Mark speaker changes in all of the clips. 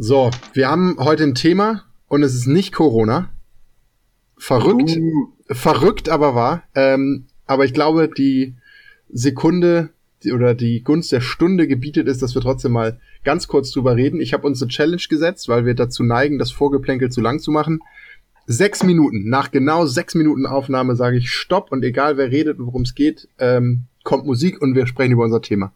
Speaker 1: So, wir haben heute ein Thema und es ist nicht Corona. Verrückt, uh. verrückt aber wahr. Ähm, aber ich glaube, die Sekunde oder die Gunst der Stunde gebietet ist, dass wir trotzdem mal ganz kurz drüber reden. Ich habe uns eine Challenge gesetzt, weil wir dazu neigen, das Vorgeplänkel zu lang zu machen. Sechs Minuten, nach genau sechs Minuten Aufnahme sage ich Stopp und egal wer redet und worum es geht, ähm, kommt Musik und wir sprechen über unser Thema.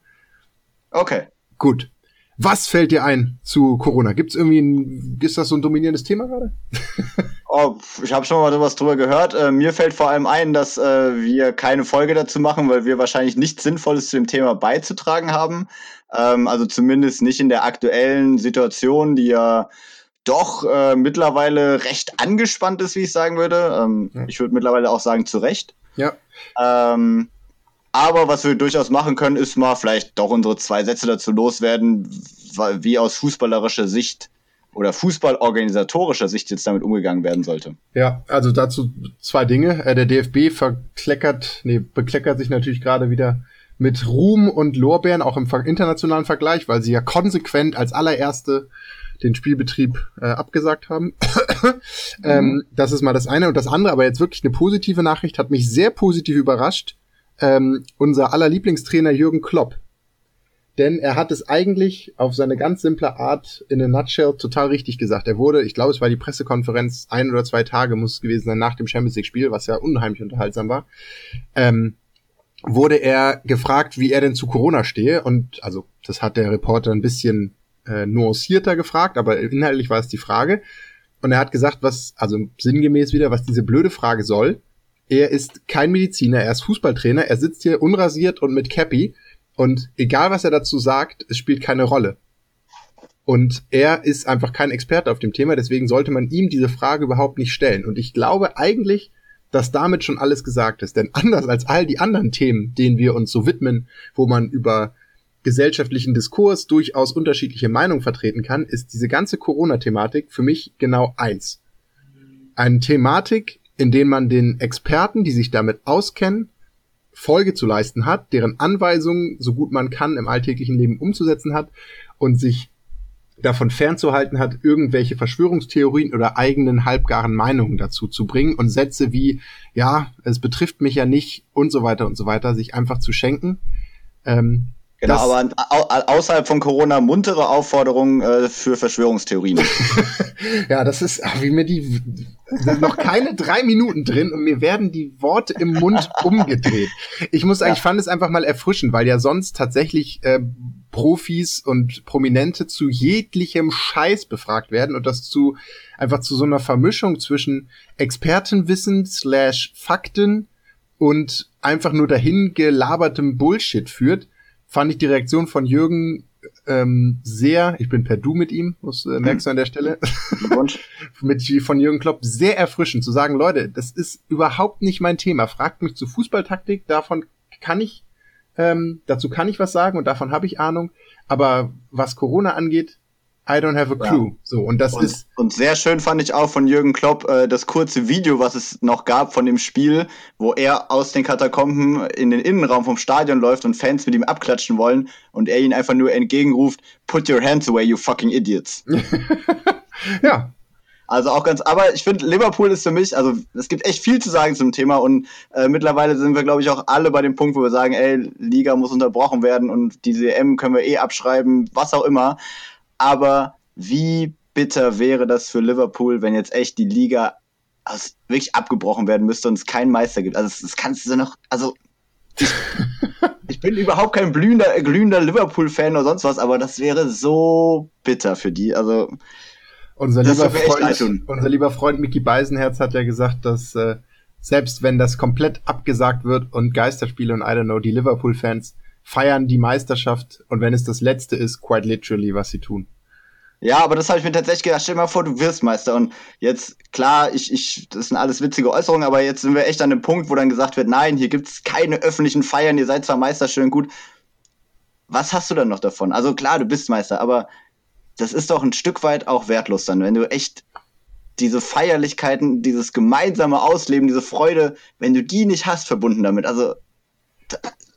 Speaker 2: Okay.
Speaker 1: Gut. Was fällt dir ein zu Corona? Gibt es irgendwie ein, ist das so ein dominierendes Thema gerade?
Speaker 2: oh, ich habe schon mal was drüber gehört. Äh, mir fällt vor allem ein, dass äh, wir keine Folge dazu machen, weil wir wahrscheinlich nichts Sinnvolles zu dem Thema beizutragen haben. Ähm, also zumindest nicht in der aktuellen Situation, die ja doch äh, mittlerweile recht angespannt ist, wie ich sagen würde. Ähm, ja. Ich würde mittlerweile auch sagen, zu Recht.
Speaker 1: Ja.
Speaker 2: Ähm, aber was wir durchaus machen können, ist mal vielleicht doch unsere zwei Sätze dazu loswerden, wie aus fußballerischer Sicht oder fußballorganisatorischer Sicht jetzt damit umgegangen werden sollte.
Speaker 1: Ja, also dazu zwei Dinge. Äh, der DFB verkleckert, nee, bekleckert sich natürlich gerade wieder mit Ruhm und Lorbeeren, auch im internationalen Vergleich, weil sie ja konsequent als allererste den Spielbetrieb äh, abgesagt haben. ähm, das ist mal das eine. Und das andere, aber jetzt wirklich eine positive Nachricht, hat mich sehr positiv überrascht ähm, unser aller Lieblingstrainer Jürgen Klopp. Denn er hat es eigentlich auf seine ganz simple Art in a nutshell total richtig gesagt. Er wurde, ich glaube, es war die Pressekonferenz, ein oder zwei Tage muss es gewesen sein nach dem Champions League Spiel, was ja unheimlich unterhaltsam war. Ähm, wurde er gefragt, wie er denn zu Corona stehe. Und also, das hat der Reporter ein bisschen äh, nuancierter gefragt, aber inhaltlich war es die Frage. Und er hat gesagt, was, also sinngemäß wieder, was diese blöde Frage soll. Er ist kein Mediziner, er ist Fußballtrainer, er sitzt hier unrasiert und mit Cappy und egal was er dazu sagt, es spielt keine Rolle. Und er ist einfach kein Experte auf dem Thema, deswegen sollte man ihm diese Frage überhaupt nicht stellen. Und ich glaube eigentlich, dass damit schon alles gesagt ist. Denn anders als all die anderen Themen, denen wir uns so widmen, wo man über gesellschaftlichen Diskurs durchaus unterschiedliche Meinungen vertreten kann, ist diese ganze Corona-Thematik für mich genau eins. Eine Thematik, in denen man den Experten, die sich damit auskennen, Folge zu leisten hat, deren Anweisungen so gut man kann im alltäglichen Leben umzusetzen hat und sich davon fernzuhalten hat, irgendwelche Verschwörungstheorien oder eigenen halbgaren Meinungen dazu zu bringen und Sätze wie, ja, es betrifft mich ja nicht und so weiter und so weiter, sich einfach zu schenken.
Speaker 2: Ähm, Genau, aber außerhalb von Corona muntere Aufforderungen äh, für Verschwörungstheorien.
Speaker 1: ja, das ist, ach, wie mir die sind noch keine drei Minuten drin und mir werden die Worte im Mund umgedreht. Ich muss sagen, ja. ich fand es einfach mal erfrischend, weil ja sonst tatsächlich äh, Profis und Prominente zu jeglichem Scheiß befragt werden und das zu einfach zu so einer Vermischung zwischen Expertenwissen slash Fakten und einfach nur dahin gelabertem Bullshit führt fand ich die Reaktion von Jürgen ähm, sehr, ich bin per Du mit ihm, muss, äh, merkst du an der Stelle, mit von Jürgen Klopp sehr erfrischend zu sagen, Leute, das ist überhaupt nicht mein Thema. Fragt mich zu Fußballtaktik, davon kann ich, ähm, dazu kann ich was sagen und davon habe ich Ahnung. Aber was Corona angeht, I don't have a clue. Ja. So, und das
Speaker 2: und,
Speaker 1: ist.
Speaker 2: Und sehr schön fand ich auch von Jürgen Klopp äh, das kurze Video, was es noch gab von dem Spiel, wo er aus den Katakomben in den Innenraum vom Stadion läuft und Fans mit ihm abklatschen wollen und er ihn einfach nur entgegenruft, put your hands away, you fucking idiots.
Speaker 1: ja.
Speaker 2: Also auch ganz, aber ich finde, Liverpool ist für mich, also es gibt echt viel zu sagen zum Thema und äh, mittlerweile sind wir, glaube ich, auch alle bei dem Punkt, wo wir sagen, ey, Liga muss unterbrochen werden und diese EM können wir eh abschreiben, was auch immer. Aber wie bitter wäre das für Liverpool, wenn jetzt echt die Liga also wirklich abgebrochen werden müsste und es keinen Meister gibt. Also das, das kannst du noch, also ich, ich bin überhaupt kein glühender, glühender Liverpool-Fan oder sonst was, aber das wäre so bitter für die. Also
Speaker 1: unser lieber, Freund, unser lieber Freund Mickey Beisenherz hat ja gesagt, dass äh, selbst wenn das komplett abgesagt wird und Geisterspiele und I don't know, die Liverpool-Fans feiern die Meisterschaft und wenn es das letzte ist, quite literally, was sie tun.
Speaker 2: Ja, aber das habe ich mir tatsächlich gedacht. Stell dir mal vor, du wirst Meister. Und jetzt, klar, ich, ich, das sind alles witzige Äußerungen, aber jetzt sind wir echt an dem Punkt, wo dann gesagt wird, nein, hier gibt's keine öffentlichen Feiern, ihr seid zwar Meister, schön gut. Was hast du dann noch davon? Also klar, du bist Meister, aber das ist doch ein Stück weit auch wertlos dann, wenn du echt diese Feierlichkeiten, dieses gemeinsame Ausleben, diese Freude, wenn du die nicht hast, verbunden damit. Also,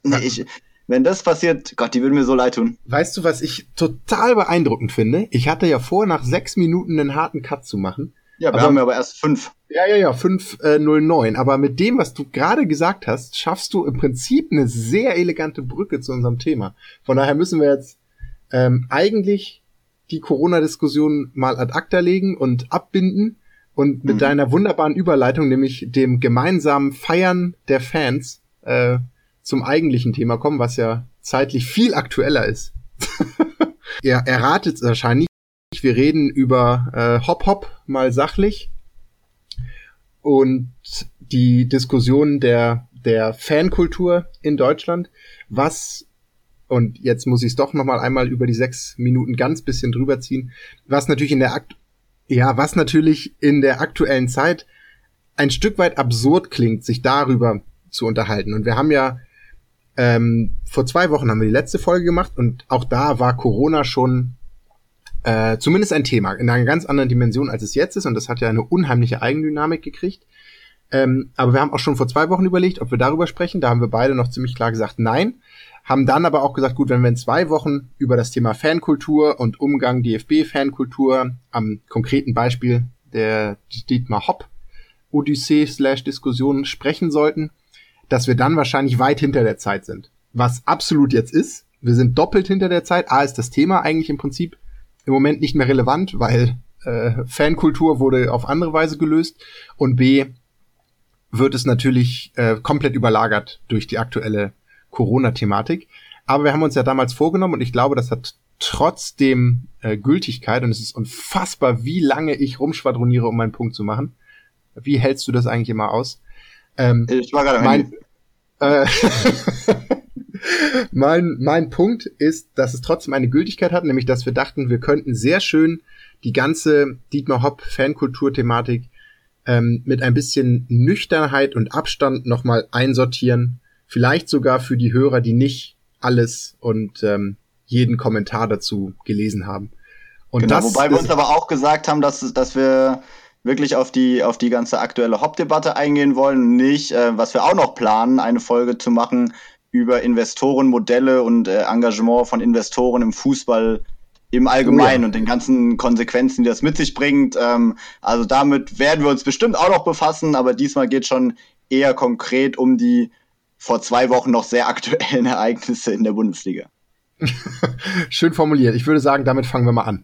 Speaker 2: nee, ich, wenn das passiert, Gott, die würden mir so leid tun.
Speaker 1: Weißt du, was ich total beeindruckend finde? Ich hatte ja vor, nach sechs Minuten einen harten Cut zu machen.
Speaker 2: Ja, wir aber, haben ja aber erst fünf.
Speaker 1: Ja, ja, ja, 509. Äh, aber mit dem, was du gerade gesagt hast, schaffst du im Prinzip eine sehr elegante Brücke zu unserem Thema. Von daher müssen wir jetzt ähm, eigentlich die Corona-Diskussion mal ad acta legen und abbinden und mit mhm. deiner wunderbaren Überleitung, nämlich dem gemeinsamen Feiern der Fans, äh, zum eigentlichen Thema kommen, was ja zeitlich viel aktueller ist. Ihr erratet es wahrscheinlich. Wir reden über äh, Hop Hop mal sachlich und die Diskussion der der Fankultur in Deutschland, was und jetzt muss ich es doch noch mal einmal über die sechs Minuten ganz bisschen drüber ziehen, was natürlich in der Akt ja, was natürlich in der aktuellen Zeit ein Stück weit absurd klingt, sich darüber zu unterhalten. Und wir haben ja ähm, vor zwei Wochen haben wir die letzte Folge gemacht und auch da war Corona schon äh, zumindest ein Thema in einer ganz anderen Dimension, als es jetzt ist. Und das hat ja eine unheimliche Eigendynamik gekriegt. Ähm, aber wir haben auch schon vor zwei Wochen überlegt, ob wir darüber sprechen. Da haben wir beide noch ziemlich klar gesagt, nein. Haben dann aber auch gesagt, gut, wenn wir in zwei Wochen über das Thema Fankultur und Umgang DFB-Fankultur am konkreten Beispiel der Dietmar Hopp Odyssee slash Diskussion sprechen sollten, dass wir dann wahrscheinlich weit hinter der Zeit sind. Was absolut jetzt ist. Wir sind doppelt hinter der Zeit. A ist das Thema eigentlich im Prinzip im Moment nicht mehr relevant, weil äh, Fankultur wurde auf andere Weise gelöst. Und B wird es natürlich äh, komplett überlagert durch die aktuelle Corona-Thematik. Aber wir haben uns ja damals vorgenommen und ich glaube, das hat trotzdem äh, Gültigkeit und es ist unfassbar, wie lange ich rumschwadroniere, um meinen Punkt zu machen. Wie hältst du das eigentlich immer aus?
Speaker 2: Ähm, ich war gerade mein,
Speaker 1: äh, mein, mein Punkt ist, dass es trotzdem eine Gültigkeit hat, nämlich dass wir dachten, wir könnten sehr schön die ganze Dietmar Hopp Fankultur-Thematik ähm, mit ein bisschen Nüchternheit und Abstand nochmal einsortieren. Vielleicht sogar für die Hörer, die nicht alles und ähm, jeden Kommentar dazu gelesen haben.
Speaker 2: Und genau, das wobei wir uns aber auch gesagt haben, dass, dass wir wirklich auf die, auf die ganze aktuelle Hauptdebatte eingehen wollen, nicht, äh, was wir auch noch planen, eine Folge zu machen über Investorenmodelle und äh, Engagement von Investoren im Fußball im Allgemeinen oh ja. und den ganzen Konsequenzen, die das mit sich bringt. Ähm, also damit werden wir uns bestimmt auch noch befassen, aber diesmal geht schon eher konkret um die vor zwei Wochen noch sehr aktuellen Ereignisse in der Bundesliga.
Speaker 1: Schön formuliert. Ich würde sagen, damit fangen wir mal an.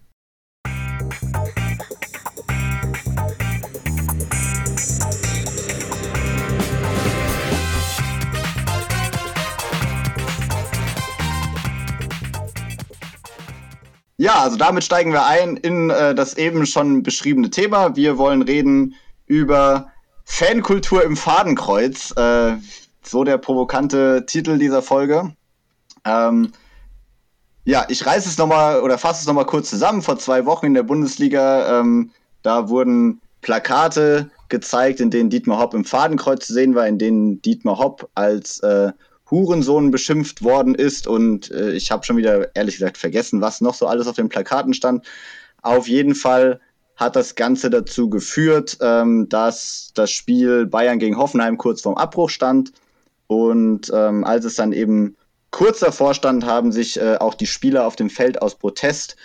Speaker 2: Ja, also damit steigen wir ein in äh, das eben schon beschriebene Thema. Wir wollen reden über Fankultur im Fadenkreuz. Äh, so der provokante Titel dieser Folge. Ähm, ja, ich reiße es nochmal oder fasse es nochmal kurz zusammen. Vor zwei Wochen in der Bundesliga, ähm, da wurden Plakate gezeigt, in denen Dietmar Hopp im Fadenkreuz zu sehen war, in denen Dietmar Hopp als äh, Hurensohn beschimpft worden ist. Und äh, ich habe schon wieder ehrlich gesagt vergessen, was noch so alles auf den Plakaten stand. Auf jeden Fall hat das Ganze dazu geführt, ähm, dass das Spiel Bayern gegen Hoffenheim kurz vorm Abbruch stand. Und ähm, als es dann eben kurz davor stand, haben sich äh, auch die Spieler auf dem Feld aus Protest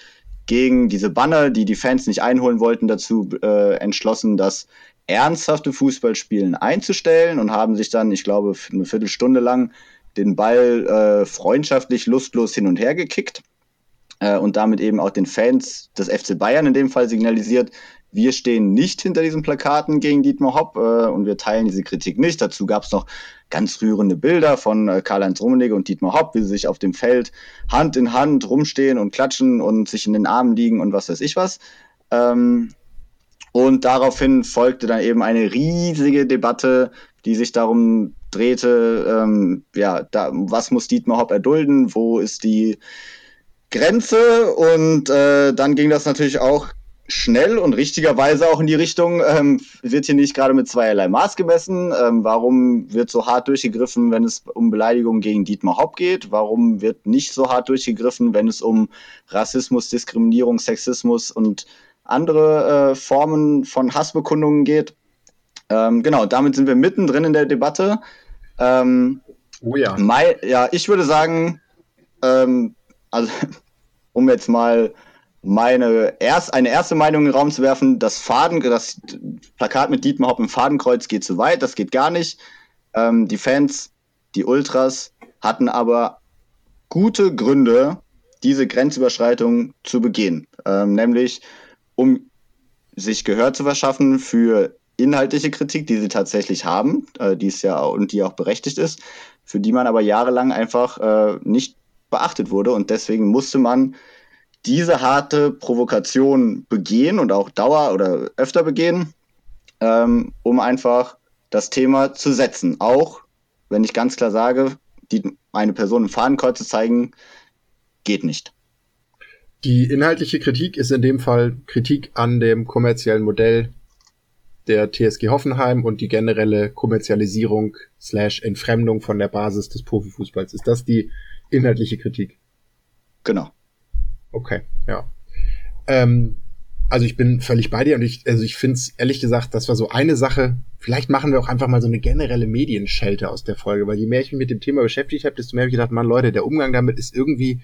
Speaker 2: gegen diese Banner, die die Fans nicht einholen wollten, dazu äh, entschlossen, das ernsthafte Fußballspielen einzustellen und haben sich dann, ich glaube, eine Viertelstunde lang den Ball äh, freundschaftlich lustlos hin und her gekickt äh, und damit eben auch den Fans des FC Bayern in dem Fall signalisiert, wir stehen nicht hinter diesen Plakaten gegen Dietmar Hopp äh, und wir teilen diese Kritik nicht. Dazu gab es noch ganz rührende Bilder von äh, Karl-Heinz Rummenigge und Dietmar Hopp, wie sie sich auf dem Feld Hand in Hand rumstehen und klatschen und sich in den Armen liegen und was weiß ich was. Ähm, und daraufhin folgte dann eben eine riesige Debatte, die sich darum drehte, ähm, ja, da, was muss Dietmar Hopp erdulden, wo ist die Grenze und äh, dann ging das natürlich auch schnell und richtigerweise auch in die Richtung, ähm, wird hier nicht gerade mit zweierlei Maß gemessen. Ähm, warum wird so hart durchgegriffen, wenn es um Beleidigungen gegen Dietmar Hopp geht? Warum wird nicht so hart durchgegriffen, wenn es um Rassismus, Diskriminierung, Sexismus und andere äh, Formen von Hassbekundungen geht? Ähm, genau, damit sind wir mittendrin in der Debatte. Ähm, Oh ja. Mein, ja, ich würde sagen, ähm, also um jetzt mal meine erst, eine erste Meinung in den Raum zu werfen, das Faden, das Plakat mit Dietmar Hopp im Fadenkreuz geht zu weit, das geht gar nicht. Ähm, die Fans, die Ultras hatten aber gute Gründe, diese Grenzüberschreitung zu begehen. Ähm, nämlich, um sich Gehör zu verschaffen für inhaltliche Kritik, die sie tatsächlich haben, äh, die ist ja und die auch berechtigt ist, für die man aber jahrelang einfach äh, nicht beachtet wurde und deswegen musste man diese harte Provokation begehen und auch Dauer oder öfter begehen, ähm, um einfach das Thema zu setzen. Auch wenn ich ganz klar sage, die, eine Person im Fadenkreuz zu zeigen, geht nicht.
Speaker 1: Die inhaltliche Kritik ist in dem Fall Kritik an dem kommerziellen Modell der TSG Hoffenheim und die generelle Kommerzialisierung slash Entfremdung von der Basis des Profifußballs. Ist das die inhaltliche Kritik?
Speaker 2: Genau.
Speaker 1: Okay, ja. Ähm, also ich bin völlig bei dir und ich, also ich finde es ehrlich gesagt, das war so eine Sache. Vielleicht machen wir auch einfach mal so eine generelle Medienschelte aus der Folge, weil je mehr ich mich mit dem Thema beschäftigt habe, desto mehr habe ich gedacht, man Leute, der Umgang damit ist irgendwie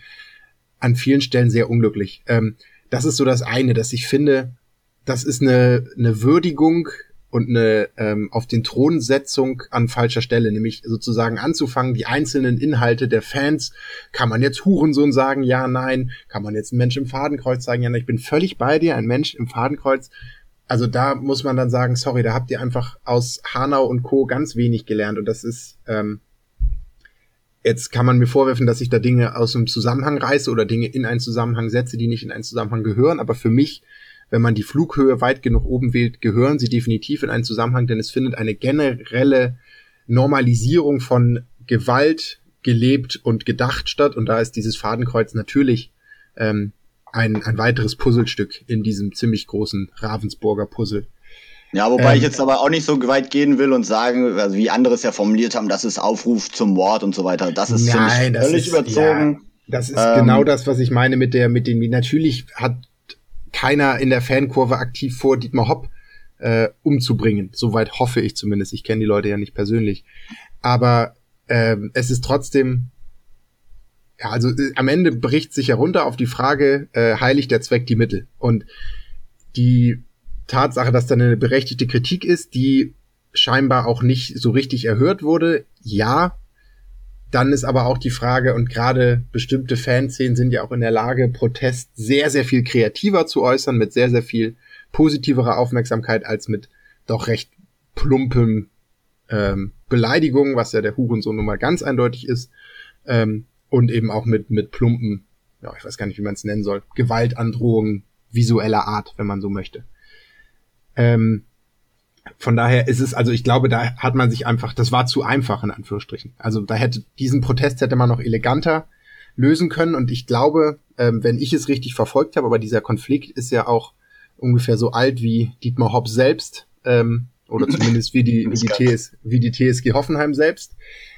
Speaker 1: an vielen Stellen sehr unglücklich. Ähm, das ist so das eine, dass ich finde, das ist eine, eine Würdigung und eine ähm, auf den Thronsetzung an falscher Stelle, nämlich sozusagen anzufangen, die einzelnen Inhalte der Fans, kann man jetzt Hurensohn sagen, ja, nein, kann man jetzt einen Mensch im Fadenkreuz sagen, ja, nein, ich bin völlig bei dir, ein Mensch im Fadenkreuz. Also da muss man dann sagen, sorry, da habt ihr einfach aus Hanau und Co. ganz wenig gelernt. Und das ist, ähm, jetzt kann man mir vorwerfen, dass ich da Dinge aus dem Zusammenhang reiße oder Dinge in einen Zusammenhang setze, die nicht in einen Zusammenhang gehören, aber für mich wenn man die Flughöhe weit genug oben wählt, gehören sie definitiv in einen Zusammenhang, denn es findet eine generelle Normalisierung von Gewalt gelebt und gedacht statt. Und da ist dieses Fadenkreuz natürlich ähm, ein, ein weiteres Puzzlestück in diesem ziemlich großen Ravensburger Puzzle.
Speaker 2: Ja, wobei ähm, ich jetzt aber auch nicht so weit gehen will und sagen, also wie andere es ja formuliert haben, das ist Aufruf zum Mord und so weiter. Das ist
Speaker 1: nein, das völlig ist, überzogen. Ja, das ist ähm, genau das, was ich meine mit der, mit den, natürlich hat keiner in der Fankurve aktiv vor, Dietmar Hopp äh, umzubringen. Soweit hoffe ich zumindest. Ich kenne die Leute ja nicht persönlich. Aber äh, es ist trotzdem, ja, also äh, am Ende bricht sich herunter auf die Frage, äh, heiligt der Zweck die Mittel? Und die Tatsache, dass da eine berechtigte Kritik ist, die scheinbar auch nicht so richtig erhört wurde, ja, dann ist aber auch die Frage, und gerade bestimmte Fanszenen sind ja auch in der Lage, Protest sehr, sehr viel kreativer zu äußern, mit sehr, sehr viel positiverer Aufmerksamkeit als mit doch recht plumpem ähm, Beleidigungen, was ja der Hurensohn nun mal ganz eindeutig ist, ähm, und eben auch mit, mit plumpen, ja, ich weiß gar nicht, wie man es nennen soll, Gewaltandrohungen visueller Art, wenn man so möchte. Ähm, von daher ist es, also ich glaube, da hat man sich einfach, das war zu einfach in Anführungsstrichen. Also da hätte diesen Protest hätte man noch eleganter lösen können und ich glaube, ähm, wenn ich es richtig verfolgt habe, aber dieser Konflikt ist ja auch ungefähr so alt wie Dietmar Hopp selbst ähm, oder zumindest wie die, wie die, TS, wie die TSG Hoffenheim selbst,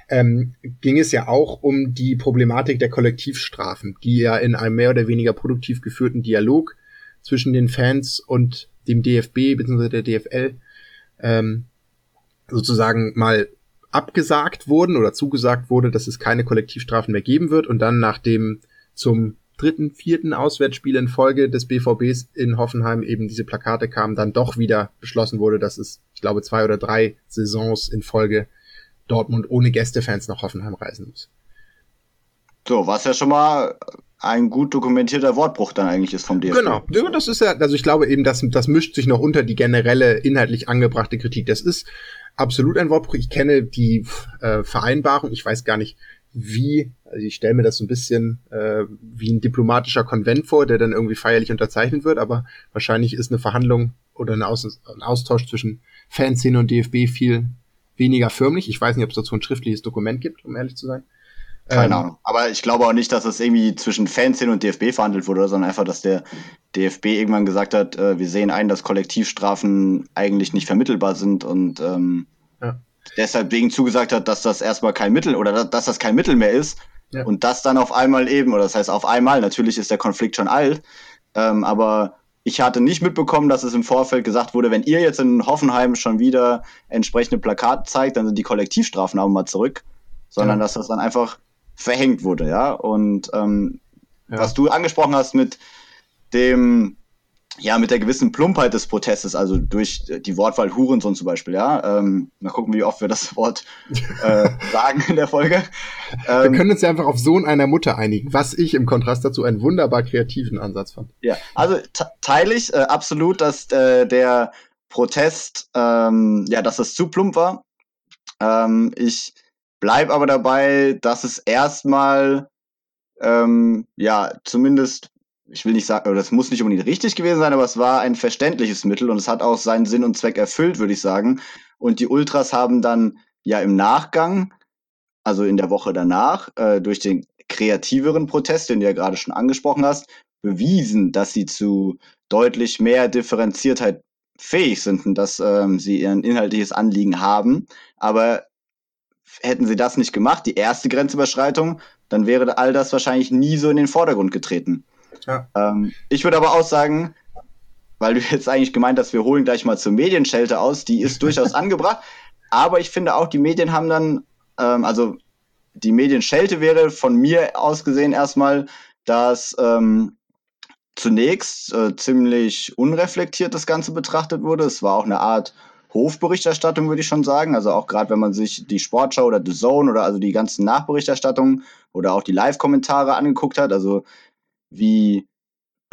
Speaker 1: ähm, ging es ja auch um die Problematik der Kollektivstrafen, die ja in einem mehr oder weniger produktiv geführten Dialog zwischen den Fans und dem DFB bzw. der DFL ähm, sozusagen mal abgesagt wurden oder zugesagt wurde, dass es keine Kollektivstrafen mehr geben wird und dann nach dem zum dritten, vierten Auswärtsspiel in Folge des BVBs in Hoffenheim eben diese Plakate kamen, dann doch wieder beschlossen wurde, dass es, ich glaube, zwei oder drei Saisons in Folge Dortmund ohne Gästefans nach Hoffenheim reisen muss.
Speaker 2: So, was ja schon mal ein gut dokumentierter Wortbruch dann eigentlich ist vom DFB.
Speaker 1: Genau, das ist ja, also ich glaube eben, das, das mischt sich noch unter die generelle inhaltlich angebrachte Kritik. Das ist absolut ein Wortbruch. Ich kenne die äh, Vereinbarung, ich weiß gar nicht, wie, also ich stelle mir das so ein bisschen äh, wie ein diplomatischer Konvent vor, der dann irgendwie feierlich unterzeichnet wird, aber wahrscheinlich ist eine Verhandlung oder ein, Aus ein Austausch zwischen Fanszene und DFB viel weniger förmlich. Ich weiß nicht, ob es dazu ein schriftliches Dokument gibt, um ehrlich zu sein.
Speaker 2: Keine ähm, Ahnung. Aber ich glaube auch nicht, dass es irgendwie zwischen Fanszene und DFB verhandelt wurde, sondern einfach, dass der DFB irgendwann gesagt hat, äh, wir sehen ein, dass Kollektivstrafen eigentlich nicht vermittelbar sind und ähm, ja. deshalb wegen zugesagt hat, dass das erstmal kein Mittel oder dass das kein Mittel mehr ist. Ja. Und das dann auf einmal eben, oder das heißt auf einmal, natürlich ist der Konflikt schon alt, ähm, aber ich hatte nicht mitbekommen, dass es im Vorfeld gesagt wurde, wenn ihr jetzt in Hoffenheim schon wieder entsprechende Plakate zeigt, dann sind die Kollektivstrafen auch mal zurück sondern ja. dass das dann einfach verhängt wurde, ja. Und ähm, ja. was du angesprochen hast mit dem, ja, mit der gewissen Plumpheit des Protestes, also durch die Wortwahl Hurensohn zum Beispiel, ja. Ähm, mal gucken, wie oft wir das Wort äh, sagen in der Folge.
Speaker 1: Ähm, wir können uns ja einfach auf Sohn einer Mutter einigen, was ich im Kontrast dazu einen wunderbar kreativen Ansatz fand.
Speaker 2: Ja, also teile ich äh, absolut, dass äh, der Protest, ähm, ja, dass das zu plump war. Ähm, ich bleib aber dabei, dass es erstmal, ähm, ja, zumindest ich will nicht sagen, das muss nicht unbedingt richtig gewesen sein, aber es war ein verständliches Mittel und es hat auch seinen Sinn und Zweck erfüllt, würde ich sagen. Und die Ultras haben dann ja im Nachgang, also in der Woche danach, äh, durch den kreativeren Protest, den du ja gerade schon angesprochen hast, bewiesen, dass sie zu deutlich mehr Differenziertheit fähig sind und dass ähm, sie ihr inhaltliches Anliegen haben. Aber hätten sie das nicht gemacht, die erste Grenzüberschreitung, dann wäre all das wahrscheinlich nie so in den Vordergrund getreten. Ja. Ähm, ich würde aber auch sagen, weil du jetzt eigentlich gemeint hast, wir holen gleich mal zur Medienschelte aus, die ist durchaus angebracht. Aber ich finde auch, die Medien haben dann, ähm, also die Medienschelte wäre von mir aus gesehen erstmal, dass ähm, zunächst äh, ziemlich unreflektiert das Ganze betrachtet wurde. Es war auch eine Art Hofberichterstattung, würde ich schon sagen. Also auch gerade wenn man sich die Sportschau oder The Zone oder also die ganzen Nachberichterstattungen oder auch die Live-Kommentare angeguckt hat. Also wie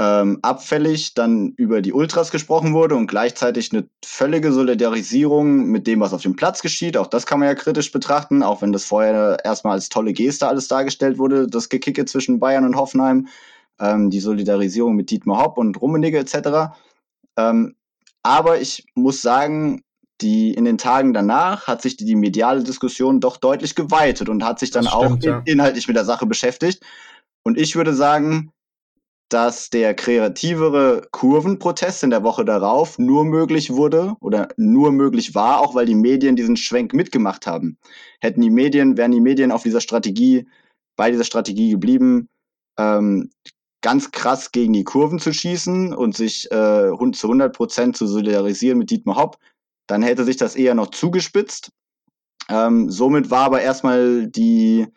Speaker 2: ähm, abfällig dann über die Ultras gesprochen wurde und gleichzeitig eine völlige Solidarisierung mit dem, was auf dem Platz geschieht. Auch das kann man ja kritisch betrachten, auch wenn das vorher erstmal als tolle Geste alles dargestellt wurde, das Gekicke zwischen Bayern und Hoffenheim, ähm, die Solidarisierung mit Dietmar Hopp und Rummenigge etc. Ähm, aber ich muss sagen, die in den Tagen danach hat sich die, die mediale Diskussion doch deutlich geweitet und hat sich dann stimmt, auch ja. inhaltlich mit der Sache beschäftigt. Und ich würde sagen, dass der kreativere Kurvenprotest in der Woche darauf nur möglich wurde oder nur möglich war, auch weil die Medien diesen Schwenk mitgemacht haben. Hätten die Medien, wären die Medien auf dieser Strategie, bei dieser Strategie geblieben, ähm, ganz krass gegen die Kurven zu schießen und sich äh, zu 100 Prozent zu solidarisieren mit Dietmar Hopp, dann hätte sich das eher noch zugespitzt. Ähm, somit war aber erstmal die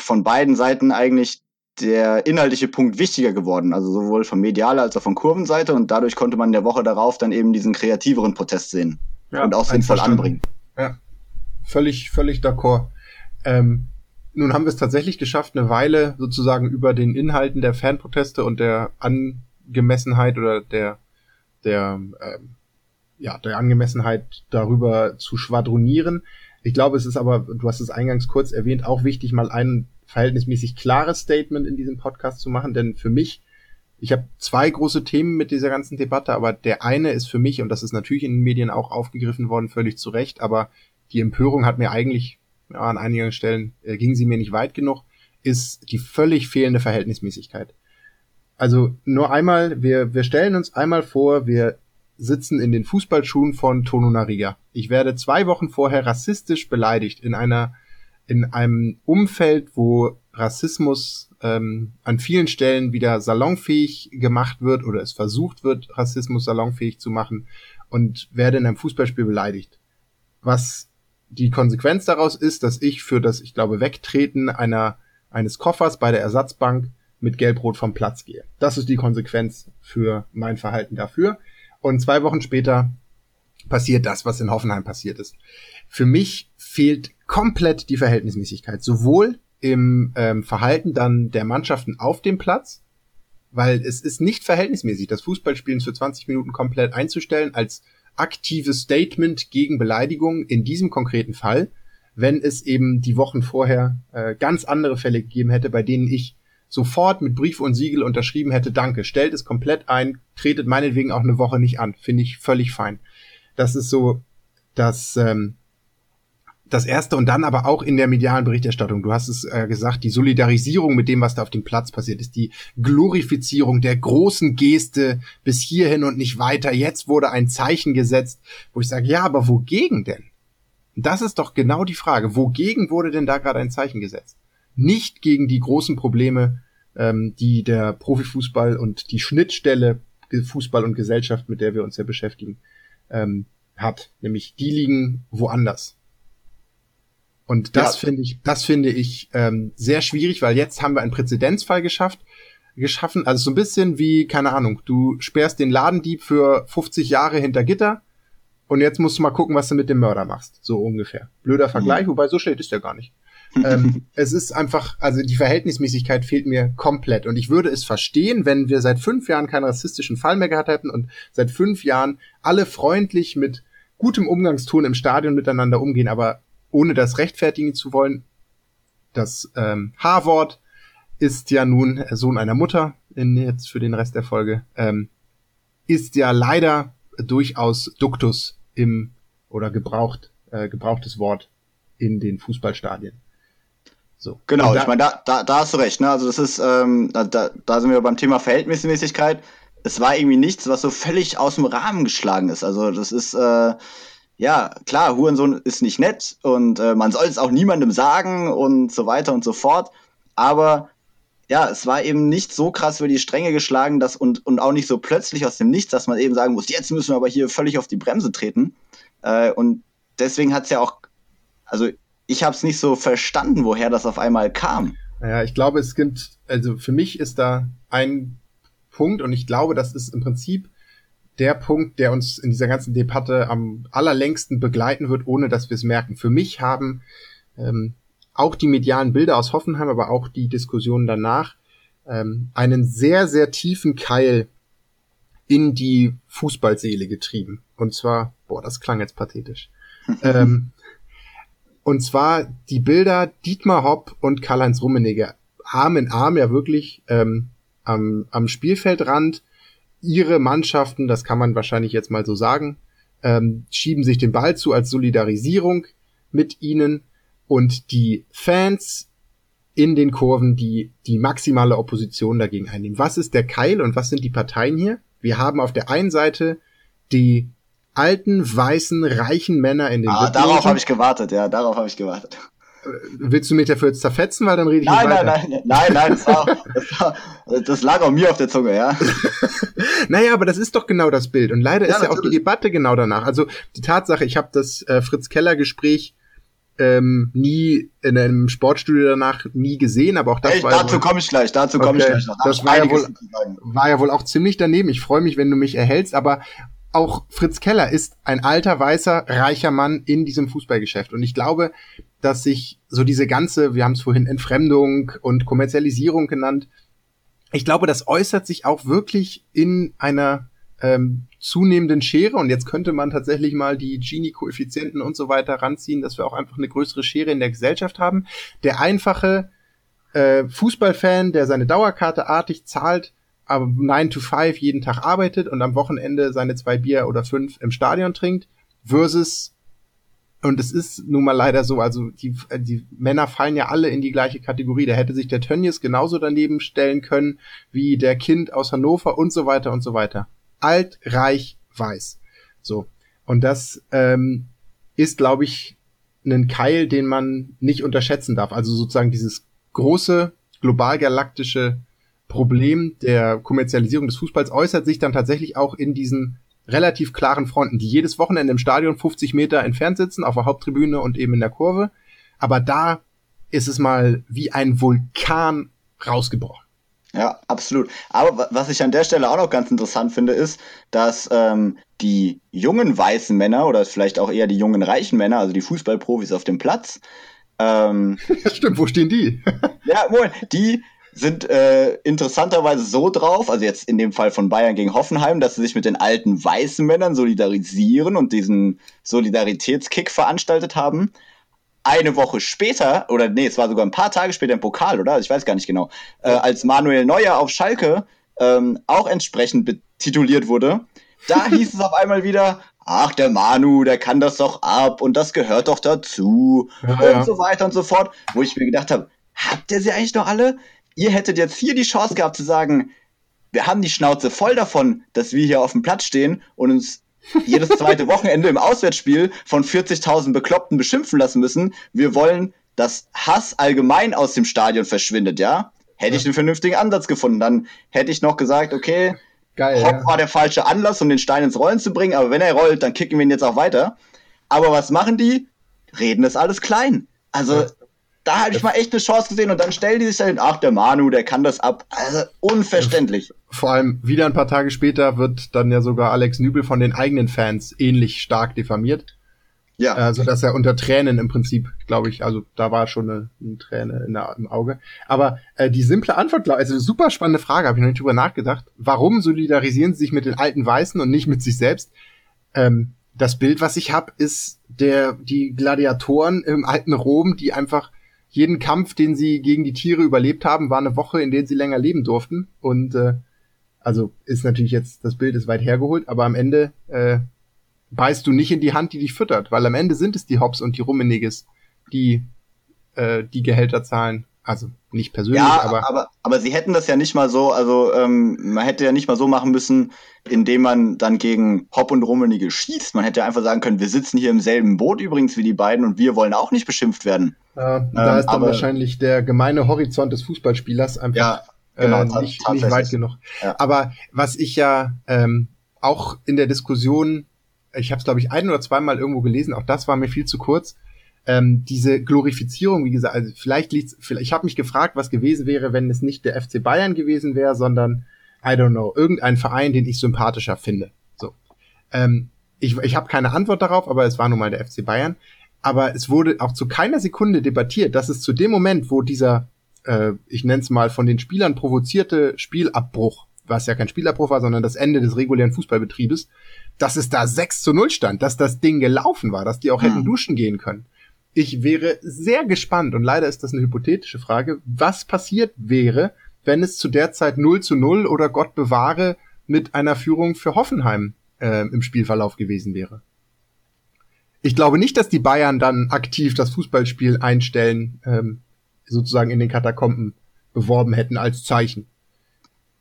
Speaker 2: von beiden Seiten eigentlich der inhaltliche Punkt wichtiger geworden, also sowohl von medialer als auch von Kurvenseite und dadurch konnte man in der Woche darauf dann eben diesen kreativeren Protest sehen ja, und auch sinnvoll anbringen.
Speaker 1: Ja, völlig, völlig d'accord. Ähm, nun haben wir es tatsächlich geschafft, eine Weile sozusagen über den Inhalten der Fanproteste und der Angemessenheit oder der, der, ähm, ja, der Angemessenheit darüber zu schwadronieren. Ich glaube, es ist aber, du hast es eingangs kurz erwähnt, auch wichtig, mal einen verhältnismäßig klares Statement in diesem Podcast zu machen, denn für mich, ich habe zwei große Themen mit dieser ganzen Debatte, aber der eine ist für mich, und das ist natürlich in den Medien auch aufgegriffen worden, völlig zu Recht, aber die Empörung hat mir eigentlich, ja, an einigen Stellen äh, ging sie mir nicht weit genug, ist die völlig fehlende Verhältnismäßigkeit. Also nur einmal, wir, wir stellen uns einmal vor, wir sitzen in den Fußballschuhen von Tono Nariga. Ich werde zwei Wochen vorher rassistisch beleidigt in einer in einem Umfeld, wo Rassismus ähm, an vielen Stellen wieder salonfähig gemacht wird oder es versucht wird, Rassismus salonfähig zu machen und werde in einem Fußballspiel beleidigt. Was die Konsequenz daraus ist, dass ich für das, ich glaube, Wegtreten einer, eines Koffers bei der Ersatzbank mit Gelbrot vom Platz gehe. Das ist die Konsequenz für mein Verhalten dafür. Und zwei Wochen später passiert das, was in Hoffenheim passiert ist. Für mich fehlt komplett die Verhältnismäßigkeit, sowohl im ähm, Verhalten dann der Mannschaften auf dem Platz, weil es ist nicht verhältnismäßig, das Fußballspielen für 20 Minuten komplett einzustellen als aktives Statement gegen Beleidigung in diesem konkreten Fall, wenn es eben die Wochen vorher äh, ganz andere Fälle gegeben hätte, bei denen ich sofort mit Brief und Siegel unterschrieben hätte, danke, stellt es komplett ein, tretet meinetwegen auch eine Woche nicht an, finde ich völlig fein. Das ist so das ähm, das erste und dann aber auch in der medialen Berichterstattung. Du hast es äh, gesagt, die Solidarisierung mit dem, was da auf dem Platz passiert ist, die Glorifizierung der großen Geste bis hierhin und nicht weiter. Jetzt wurde ein Zeichen gesetzt, wo ich sage, ja, aber wogegen denn? Das ist doch genau die Frage. Wogegen wurde denn da gerade ein Zeichen gesetzt? Nicht gegen die großen Probleme, ähm, die der Profifußball und die Schnittstelle Fußball und Gesellschaft, mit der wir uns ja beschäftigen, ähm, hat. Nämlich die liegen woanders. Und das ja. finde ich, das finde ich ähm, sehr schwierig, weil jetzt haben wir einen Präzedenzfall geschafft, geschaffen. Also so ein bisschen wie, keine Ahnung, du sperrst den Ladendieb für 50 Jahre hinter Gitter und jetzt musst du mal gucken, was du mit dem Mörder machst. So ungefähr. Blöder Vergleich, mhm. wobei so schlecht ist der gar nicht. Ähm, es ist einfach, also die Verhältnismäßigkeit fehlt mir komplett. Und ich würde es verstehen, wenn wir seit fünf Jahren keinen rassistischen Fall mehr gehabt hätten und seit fünf Jahren alle freundlich mit gutem Umgangston im Stadion miteinander umgehen, aber ohne das rechtfertigen zu wollen, das ähm, H-Wort ist ja nun Sohn einer Mutter, in, jetzt für den Rest der Folge, ähm, ist ja leider durchaus Duktus im oder gebraucht, äh, gebrauchtes Wort in den Fußballstadien.
Speaker 2: So. Genau, da, ich meine, da, da, da hast du recht, ne? Also das ist, ähm, da, da sind wir beim Thema Verhältnismäßigkeit. Es war irgendwie nichts, was so völlig aus dem Rahmen geschlagen ist. Also das ist, äh, ja, klar, Hurensohn ist nicht nett und äh, man soll es auch niemandem sagen und so weiter und so fort. Aber ja, es war eben nicht so krass über die Stränge geschlagen dass, und, und auch nicht so plötzlich aus dem Nichts, dass man eben sagen muss, jetzt müssen wir aber hier völlig auf die Bremse treten. Äh, und deswegen hat es ja auch, also ich habe es nicht so verstanden, woher das auf einmal kam.
Speaker 1: Ja, ich glaube, es gibt, also für mich ist da ein Punkt und ich glaube, das ist im Prinzip der Punkt, der uns in dieser ganzen Debatte am allerlängsten begleiten wird, ohne dass wir es merken. Für mich haben ähm, auch die medialen Bilder aus Hoffenheim, aber auch die Diskussionen danach ähm, einen sehr, sehr tiefen Keil in die Fußballseele getrieben. Und zwar, boah, das klang jetzt pathetisch. ähm, und zwar die Bilder Dietmar Hopp und Karl-Heinz Rummenigge Arm in Arm ja wirklich ähm, am, am Spielfeldrand. Ihre Mannschaften, das kann man wahrscheinlich jetzt mal so sagen, ähm, schieben sich den Ball zu als Solidarisierung mit ihnen und die Fans in den Kurven, die die maximale Opposition dagegen einnehmen. Was ist der Keil und was sind die Parteien hier? Wir haben auf der einen Seite die alten, weißen, reichen Männer in den
Speaker 2: Ah, darauf habe ich gewartet, ja, darauf habe ich gewartet.
Speaker 1: Willst du mich dafür jetzt zerfetzen, weil dann rede ich
Speaker 2: nein, nicht weiter? Nein, nein, nein, nein, das, war, das, war, das lag auch mir auf der Zunge, ja.
Speaker 1: naja, aber das ist doch genau das Bild. Und leider ja, ist ja auch die Debatte genau danach. Also die Tatsache, ich habe das äh, Fritz-Keller-Gespräch ähm, nie in einem Sportstudio danach nie gesehen, aber auch das
Speaker 2: Ey, war dazu ja komme ich gleich, dazu komme okay. ich gleich noch.
Speaker 1: Da das war ja, wohl, war ja wohl auch ziemlich daneben. Ich freue mich, wenn du mich erhältst, aber auch Fritz Keller ist ein alter, weißer, reicher Mann in diesem Fußballgeschäft. Und ich glaube, dass sich so diese ganze, wir haben es vorhin Entfremdung und Kommerzialisierung genannt, ich glaube, das äußert sich auch wirklich in einer ähm, zunehmenden Schere und jetzt könnte man tatsächlich mal die Gini-Koeffizienten und so weiter ranziehen, dass wir auch einfach eine größere Schere in der Gesellschaft haben. Der einfache äh, Fußballfan, der seine Dauerkarte artig zahlt, aber 9 to 5 jeden Tag arbeitet und am Wochenende seine zwei Bier oder fünf im Stadion trinkt, versus und es ist nun mal leider so, also die, die Männer fallen ja alle in die gleiche Kategorie. Da hätte sich der Tönnies genauso daneben stellen können wie der Kind aus Hannover und so weiter und so weiter alt, reich, weiß. So. Und das ähm, ist, glaube ich, ein Keil, den man nicht unterschätzen darf. Also sozusagen dieses große globalgalaktische Problem der Kommerzialisierung des Fußballs äußert sich dann tatsächlich auch in diesen relativ klaren Fronten, die jedes Wochenende im Stadion 50 Meter entfernt sitzen, auf der Haupttribüne und eben in der Kurve. Aber da ist es mal wie ein Vulkan rausgebrochen.
Speaker 2: Ja, absolut. Aber was ich an der Stelle auch noch ganz interessant finde, ist, dass ähm, die jungen weißen Männer oder vielleicht auch eher die jungen reichen Männer, also die Fußballprofis auf dem Platz, ähm,
Speaker 1: Stimmt, wo stehen die?
Speaker 2: ja, Moment, die sind äh, interessanterweise so drauf, also jetzt in dem Fall von Bayern gegen Hoffenheim, dass sie sich mit den alten weißen Männern solidarisieren und diesen Solidaritätskick veranstaltet haben eine Woche später, oder nee, es war sogar ein paar Tage später im Pokal, oder? Ich weiß gar nicht genau, äh, als Manuel Neuer auf Schalke ähm, auch entsprechend betituliert wurde, da hieß es auf einmal wieder, ach, der Manu, der kann das doch ab und das gehört doch dazu ja, und ja. so weiter und so fort, wo ich mir gedacht habe, habt ihr sie eigentlich noch alle? Ihr hättet jetzt hier die Chance gehabt zu sagen, wir haben die Schnauze voll davon, dass wir hier auf dem Platz stehen und uns jedes zweite Wochenende im Auswärtsspiel von 40.000 Bekloppten beschimpfen lassen müssen. Wir wollen, dass Hass allgemein aus dem Stadion verschwindet, ja? Hätte ich einen vernünftigen Ansatz gefunden, dann hätte ich noch gesagt, okay, Geil, Hopp ja. war der falsche Anlass, um den Stein ins Rollen zu bringen, aber wenn er rollt, dann kicken wir ihn jetzt auch weiter. Aber was machen die? Reden es alles klein. Also, ja. Da hatte ich mal echt eine Chance gesehen und dann stellen die sich dahin, ach, der Manu, der kann das ab. Also, unverständlich.
Speaker 1: Vor allem, wieder ein paar Tage später wird dann ja sogar Alex Nübel von den eigenen Fans ähnlich stark diffamiert. Ja. Also, dass er unter Tränen im Prinzip, glaube ich, also da war schon eine, eine Träne in der, im Auge. Aber äh, die simple Antwort, also super spannende Frage, habe ich noch nicht drüber nachgedacht. Warum solidarisieren sie sich mit den alten Weißen und nicht mit sich selbst? Ähm, das Bild, was ich habe, ist der die Gladiatoren im alten Rom, die einfach jeden Kampf, den sie gegen die Tiere überlebt haben, war eine Woche, in der sie länger leben durften. Und äh, also ist natürlich jetzt, das Bild ist weit hergeholt, aber am Ende äh, beißt du nicht in die Hand, die dich füttert, weil am Ende sind es die Hops und die Rummeniges, die äh, die Gehälter zahlen. Also nicht persönlich,
Speaker 2: ja,
Speaker 1: aber,
Speaker 2: aber aber sie hätten das ja nicht mal so, also ähm, man hätte ja nicht mal so machen müssen, indem man dann gegen Hop und Rummenige schießt. Man hätte ja einfach sagen können, wir sitzen hier im selben Boot übrigens wie die beiden und wir wollen auch nicht beschimpft werden.
Speaker 1: Ja, ähm, da ist dann aber, wahrscheinlich der gemeine Horizont des Fußballspielers einfach ja, genau, äh, nicht, nicht weit genug. Ja. Aber was ich ja ähm, auch in der Diskussion ich habe es glaube ich ein oder zweimal irgendwo gelesen, auch das war mir viel zu kurz. Ähm, diese Glorifizierung, wie gesagt, also vielleicht liegt's, vielleicht, ich habe mich gefragt, was gewesen wäre, wenn es nicht der FC Bayern gewesen wäre, sondern I don't know, irgendein Verein, den ich sympathischer finde. So, ähm, ich, ich habe keine Antwort darauf, aber es war nun mal der FC Bayern. Aber es wurde auch zu keiner Sekunde debattiert, dass es zu dem Moment, wo dieser, äh, ich nenne es mal, von den Spielern provozierte Spielabbruch, was ja kein Spielabbruch war, sondern das Ende des regulären Fußballbetriebes, dass es da 6 zu 0 stand, dass das Ding gelaufen war, dass die auch hätten hm. duschen gehen können. Ich wäre sehr gespannt, und leider ist das eine hypothetische Frage, was passiert wäre, wenn es zu der Zeit 0 zu 0 oder Gott bewahre mit einer Führung für Hoffenheim äh, im Spielverlauf gewesen wäre. Ich glaube nicht, dass die Bayern dann aktiv das Fußballspiel einstellen, ähm, sozusagen in den Katakomben beworben hätten als Zeichen.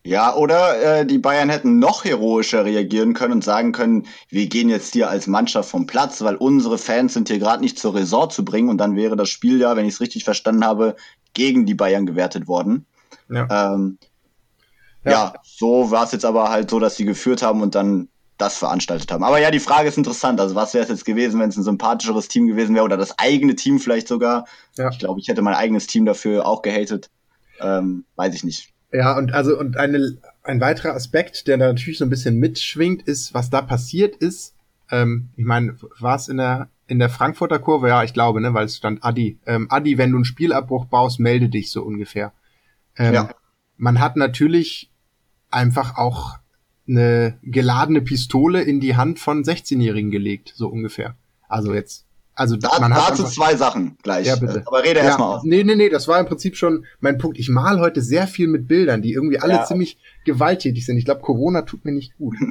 Speaker 2: Ja, oder äh, die Bayern hätten noch heroischer reagieren können und sagen können, wir gehen jetzt hier als Mannschaft vom Platz, weil unsere Fans sind hier gerade nicht zur Resort zu bringen und dann wäre das Spiel ja, wenn ich es richtig verstanden habe, gegen die Bayern gewertet worden. Ja, ähm, ja. ja so war es jetzt aber halt so, dass sie geführt haben und dann das veranstaltet haben. Aber ja, die Frage ist interessant. Also was wäre es jetzt gewesen, wenn es ein sympathischeres Team gewesen wäre oder das eigene Team vielleicht sogar? Ja. Ich glaube, ich hätte mein eigenes Team dafür auch gehatet. Ähm, weiß ich nicht.
Speaker 1: Ja, und also, und eine, ein weiterer Aspekt, der da natürlich so ein bisschen mitschwingt, ist, was da passiert ist. Ähm, ich meine, war es in der, in der Frankfurter Kurve? Ja, ich glaube, ne, weil es stand Adi. Ähm, Adi, wenn du einen Spielabbruch baust, melde dich so ungefähr. Ähm, ja. Man hat natürlich einfach auch eine geladene Pistole in die Hand von 16-Jährigen gelegt, so ungefähr. Also jetzt also
Speaker 2: da, man hat dazu zwei Sachen gleich. Ja, bitte. Aber rede ja, erstmal aus.
Speaker 1: Nee, nee, nee, das war im Prinzip schon mein Punkt. Ich mal heute sehr viel mit Bildern, die irgendwie alle ja. ziemlich gewalttätig sind. Ich glaube, Corona tut mir nicht gut.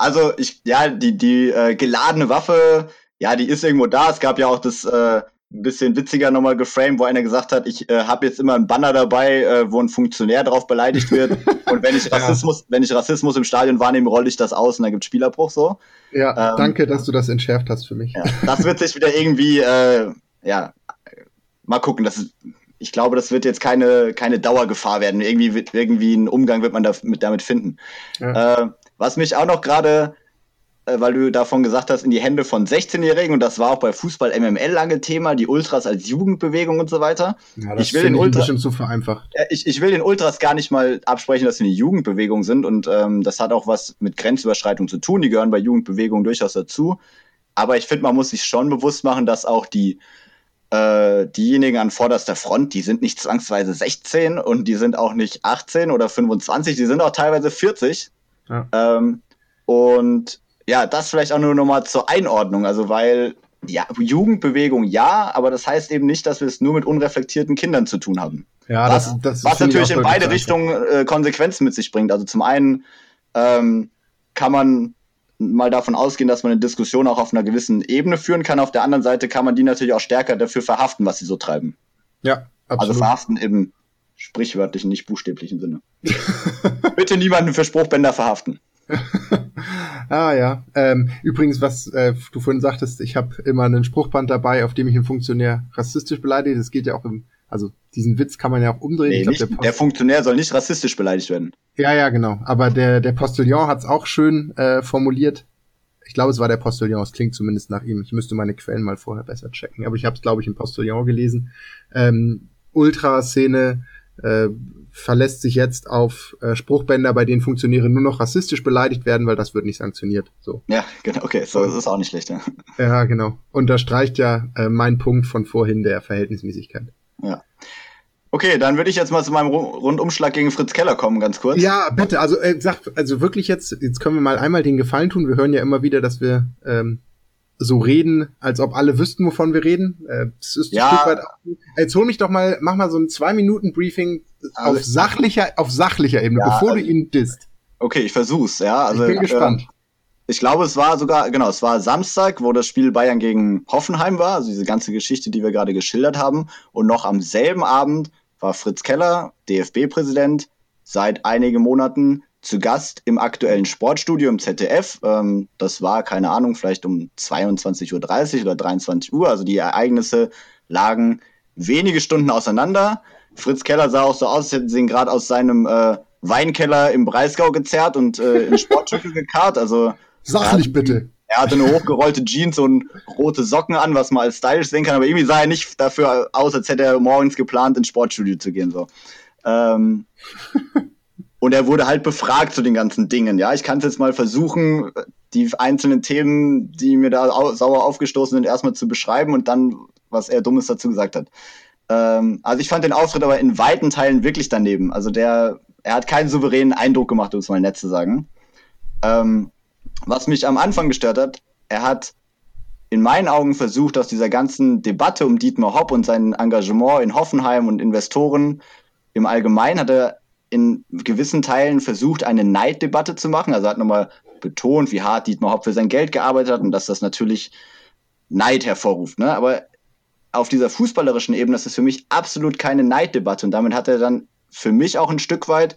Speaker 2: Also ich, ja, die, die äh, geladene Waffe, ja, die ist irgendwo da. Es gab ja auch das äh, ein bisschen witziger nochmal geframed, wo einer gesagt hat, ich äh, habe jetzt immer einen Banner dabei, äh, wo ein Funktionär drauf beleidigt wird. und wenn ich Rassismus, ja. wenn ich Rassismus im Stadion wahrnehme, rolle ich das aus und dann gibt Spielerbruch so.
Speaker 1: Ja, ähm, danke, dass du das entschärft hast für mich.
Speaker 2: Ja, das wird sich wieder irgendwie, äh, ja, mal gucken. Das ist, ich glaube, das wird jetzt keine, keine Dauergefahr werden. Irgendwie, irgendwie einen Umgang wird man da, mit, damit finden. Ja. Äh, was mich auch noch gerade weil du davon gesagt hast, in die Hände von 16-Jährigen und das war auch bei Fußball MML lange Thema, die Ultras als Jugendbewegung und so weiter.
Speaker 1: Ja, das ich will den Ultras zu vereinfacht.
Speaker 2: Ich, ich will den Ultras gar nicht mal absprechen, dass sie eine Jugendbewegung sind und ähm, das hat auch was mit Grenzüberschreitung zu tun. Die gehören bei Jugendbewegungen durchaus dazu. Aber ich finde, man muss sich schon bewusst machen, dass auch die äh, diejenigen an vorderster Front, die sind nicht zwangsweise 16 und die sind auch nicht 18 oder 25, die sind auch teilweise 40. Ja. Ähm, und ja, das vielleicht auch nur nochmal zur Einordnung. Also, weil, ja, Jugendbewegung ja, aber das heißt eben nicht, dass wir es nur mit unreflektierten Kindern zu tun haben.
Speaker 1: Ja,
Speaker 2: was,
Speaker 1: das, das
Speaker 2: was natürlich in beide Richtungen äh, Konsequenzen mit sich bringt. Also zum einen ähm, kann man mal davon ausgehen, dass man eine Diskussion auch auf einer gewissen Ebene führen kann. Auf der anderen Seite kann man die natürlich auch stärker dafür verhaften, was sie so treiben.
Speaker 1: Ja,
Speaker 2: absolut. Also verhaften im sprichwörtlichen, nicht buchstäblichen Sinne. Bitte niemanden für Spruchbänder verhaften.
Speaker 1: ah ja. Ähm, übrigens, was äh, du vorhin sagtest, ich habe immer einen Spruchband dabei, auf dem ich einen Funktionär rassistisch beleidige. Das geht ja auch im, also diesen Witz kann man ja auch umdrehen.
Speaker 2: Nee, glaub, nicht, der, der, Funktionär soll nicht rassistisch beleidigt werden.
Speaker 1: Ja, ja, genau. Aber der, der Postillon hat es auch schön äh, formuliert. Ich glaube, es war der Postillon, es klingt zumindest nach ihm. Ich müsste meine Quellen mal vorher besser checken. Aber ich habe es, glaube ich, im Postillon gelesen. Ähm, Ultraszene äh, verlässt sich jetzt auf äh, Spruchbänder, bei denen Funktionäre nur noch rassistisch beleidigt werden, weil das wird nicht sanktioniert. So.
Speaker 2: Ja, genau, okay, so das ist auch nicht schlecht. Ja,
Speaker 1: ja genau. Unterstreicht ja äh, mein Punkt von vorhin der Verhältnismäßigkeit.
Speaker 2: Ja. Okay, dann würde ich jetzt mal zu meinem Rundumschlag gegen Fritz Keller kommen, ganz kurz.
Speaker 1: Ja, bitte. Also äh, sag, also wirklich jetzt, jetzt können wir mal einmal den Gefallen tun. Wir hören ja immer wieder, dass wir ähm, so reden, als ob alle wüssten, wovon wir reden. Äh, das ist
Speaker 2: ja.
Speaker 1: ein Stück weit. Jetzt hol mich doch mal, mach mal so ein zwei Minuten Briefing auf also, sachlicher, auf sachlicher Ebene, ja, bevor also, du ihn disst.
Speaker 2: Okay, ich versuch's. Ja, also
Speaker 1: ich bin gespannt.
Speaker 2: Äh, ich glaube, es war sogar, genau, es war Samstag, wo das Spiel Bayern gegen Hoffenheim war, also diese ganze Geschichte, die wir gerade geschildert haben. Und noch am selben Abend war Fritz Keller, DFB-Präsident, seit einigen Monaten zu Gast im aktuellen Sportstudio im ZDF. Ähm, das war, keine Ahnung, vielleicht um 22.30 Uhr oder 23 Uhr. Also die Ereignisse lagen wenige Stunden auseinander. Fritz Keller sah auch so aus, als hätten sie ihn gerade aus seinem äh, Weinkeller im Breisgau gezerrt und äh, in Sportstücke gekarrt. Also
Speaker 1: Sachlich bitte.
Speaker 2: Er hatte eine hochgerollte Jeans und rote Socken an, was man als stylisch sehen kann, aber irgendwie sah er nicht dafür aus, als hätte er morgens geplant, ins Sportstudio zu gehen. So. Ähm, und er wurde halt befragt zu den ganzen Dingen. Ja, ich kann es jetzt mal versuchen, die einzelnen Themen, die mir da au sauer aufgestoßen sind, erstmal zu beschreiben und dann, was er Dummes dazu gesagt hat. Ähm, also ich fand den Auftritt aber in weiten Teilen wirklich daneben. Also der, er hat keinen souveränen Eindruck gemacht, um es mal nett zu sagen. Ähm, was mich am Anfang gestört hat, er hat in meinen Augen versucht, aus dieser ganzen Debatte um Dietmar Hopp und sein Engagement in Hoffenheim und Investoren im Allgemeinen, hat er in gewissen Teilen versucht, eine Neiddebatte zu machen. Also er hat nochmal betont, wie hart Dietmar Hopp für sein Geld gearbeitet hat und dass das natürlich Neid hervorruft. Ne? Aber auf dieser fußballerischen Ebene ist es für mich absolut keine Neiddebatte und damit hat er dann für mich auch ein Stück weit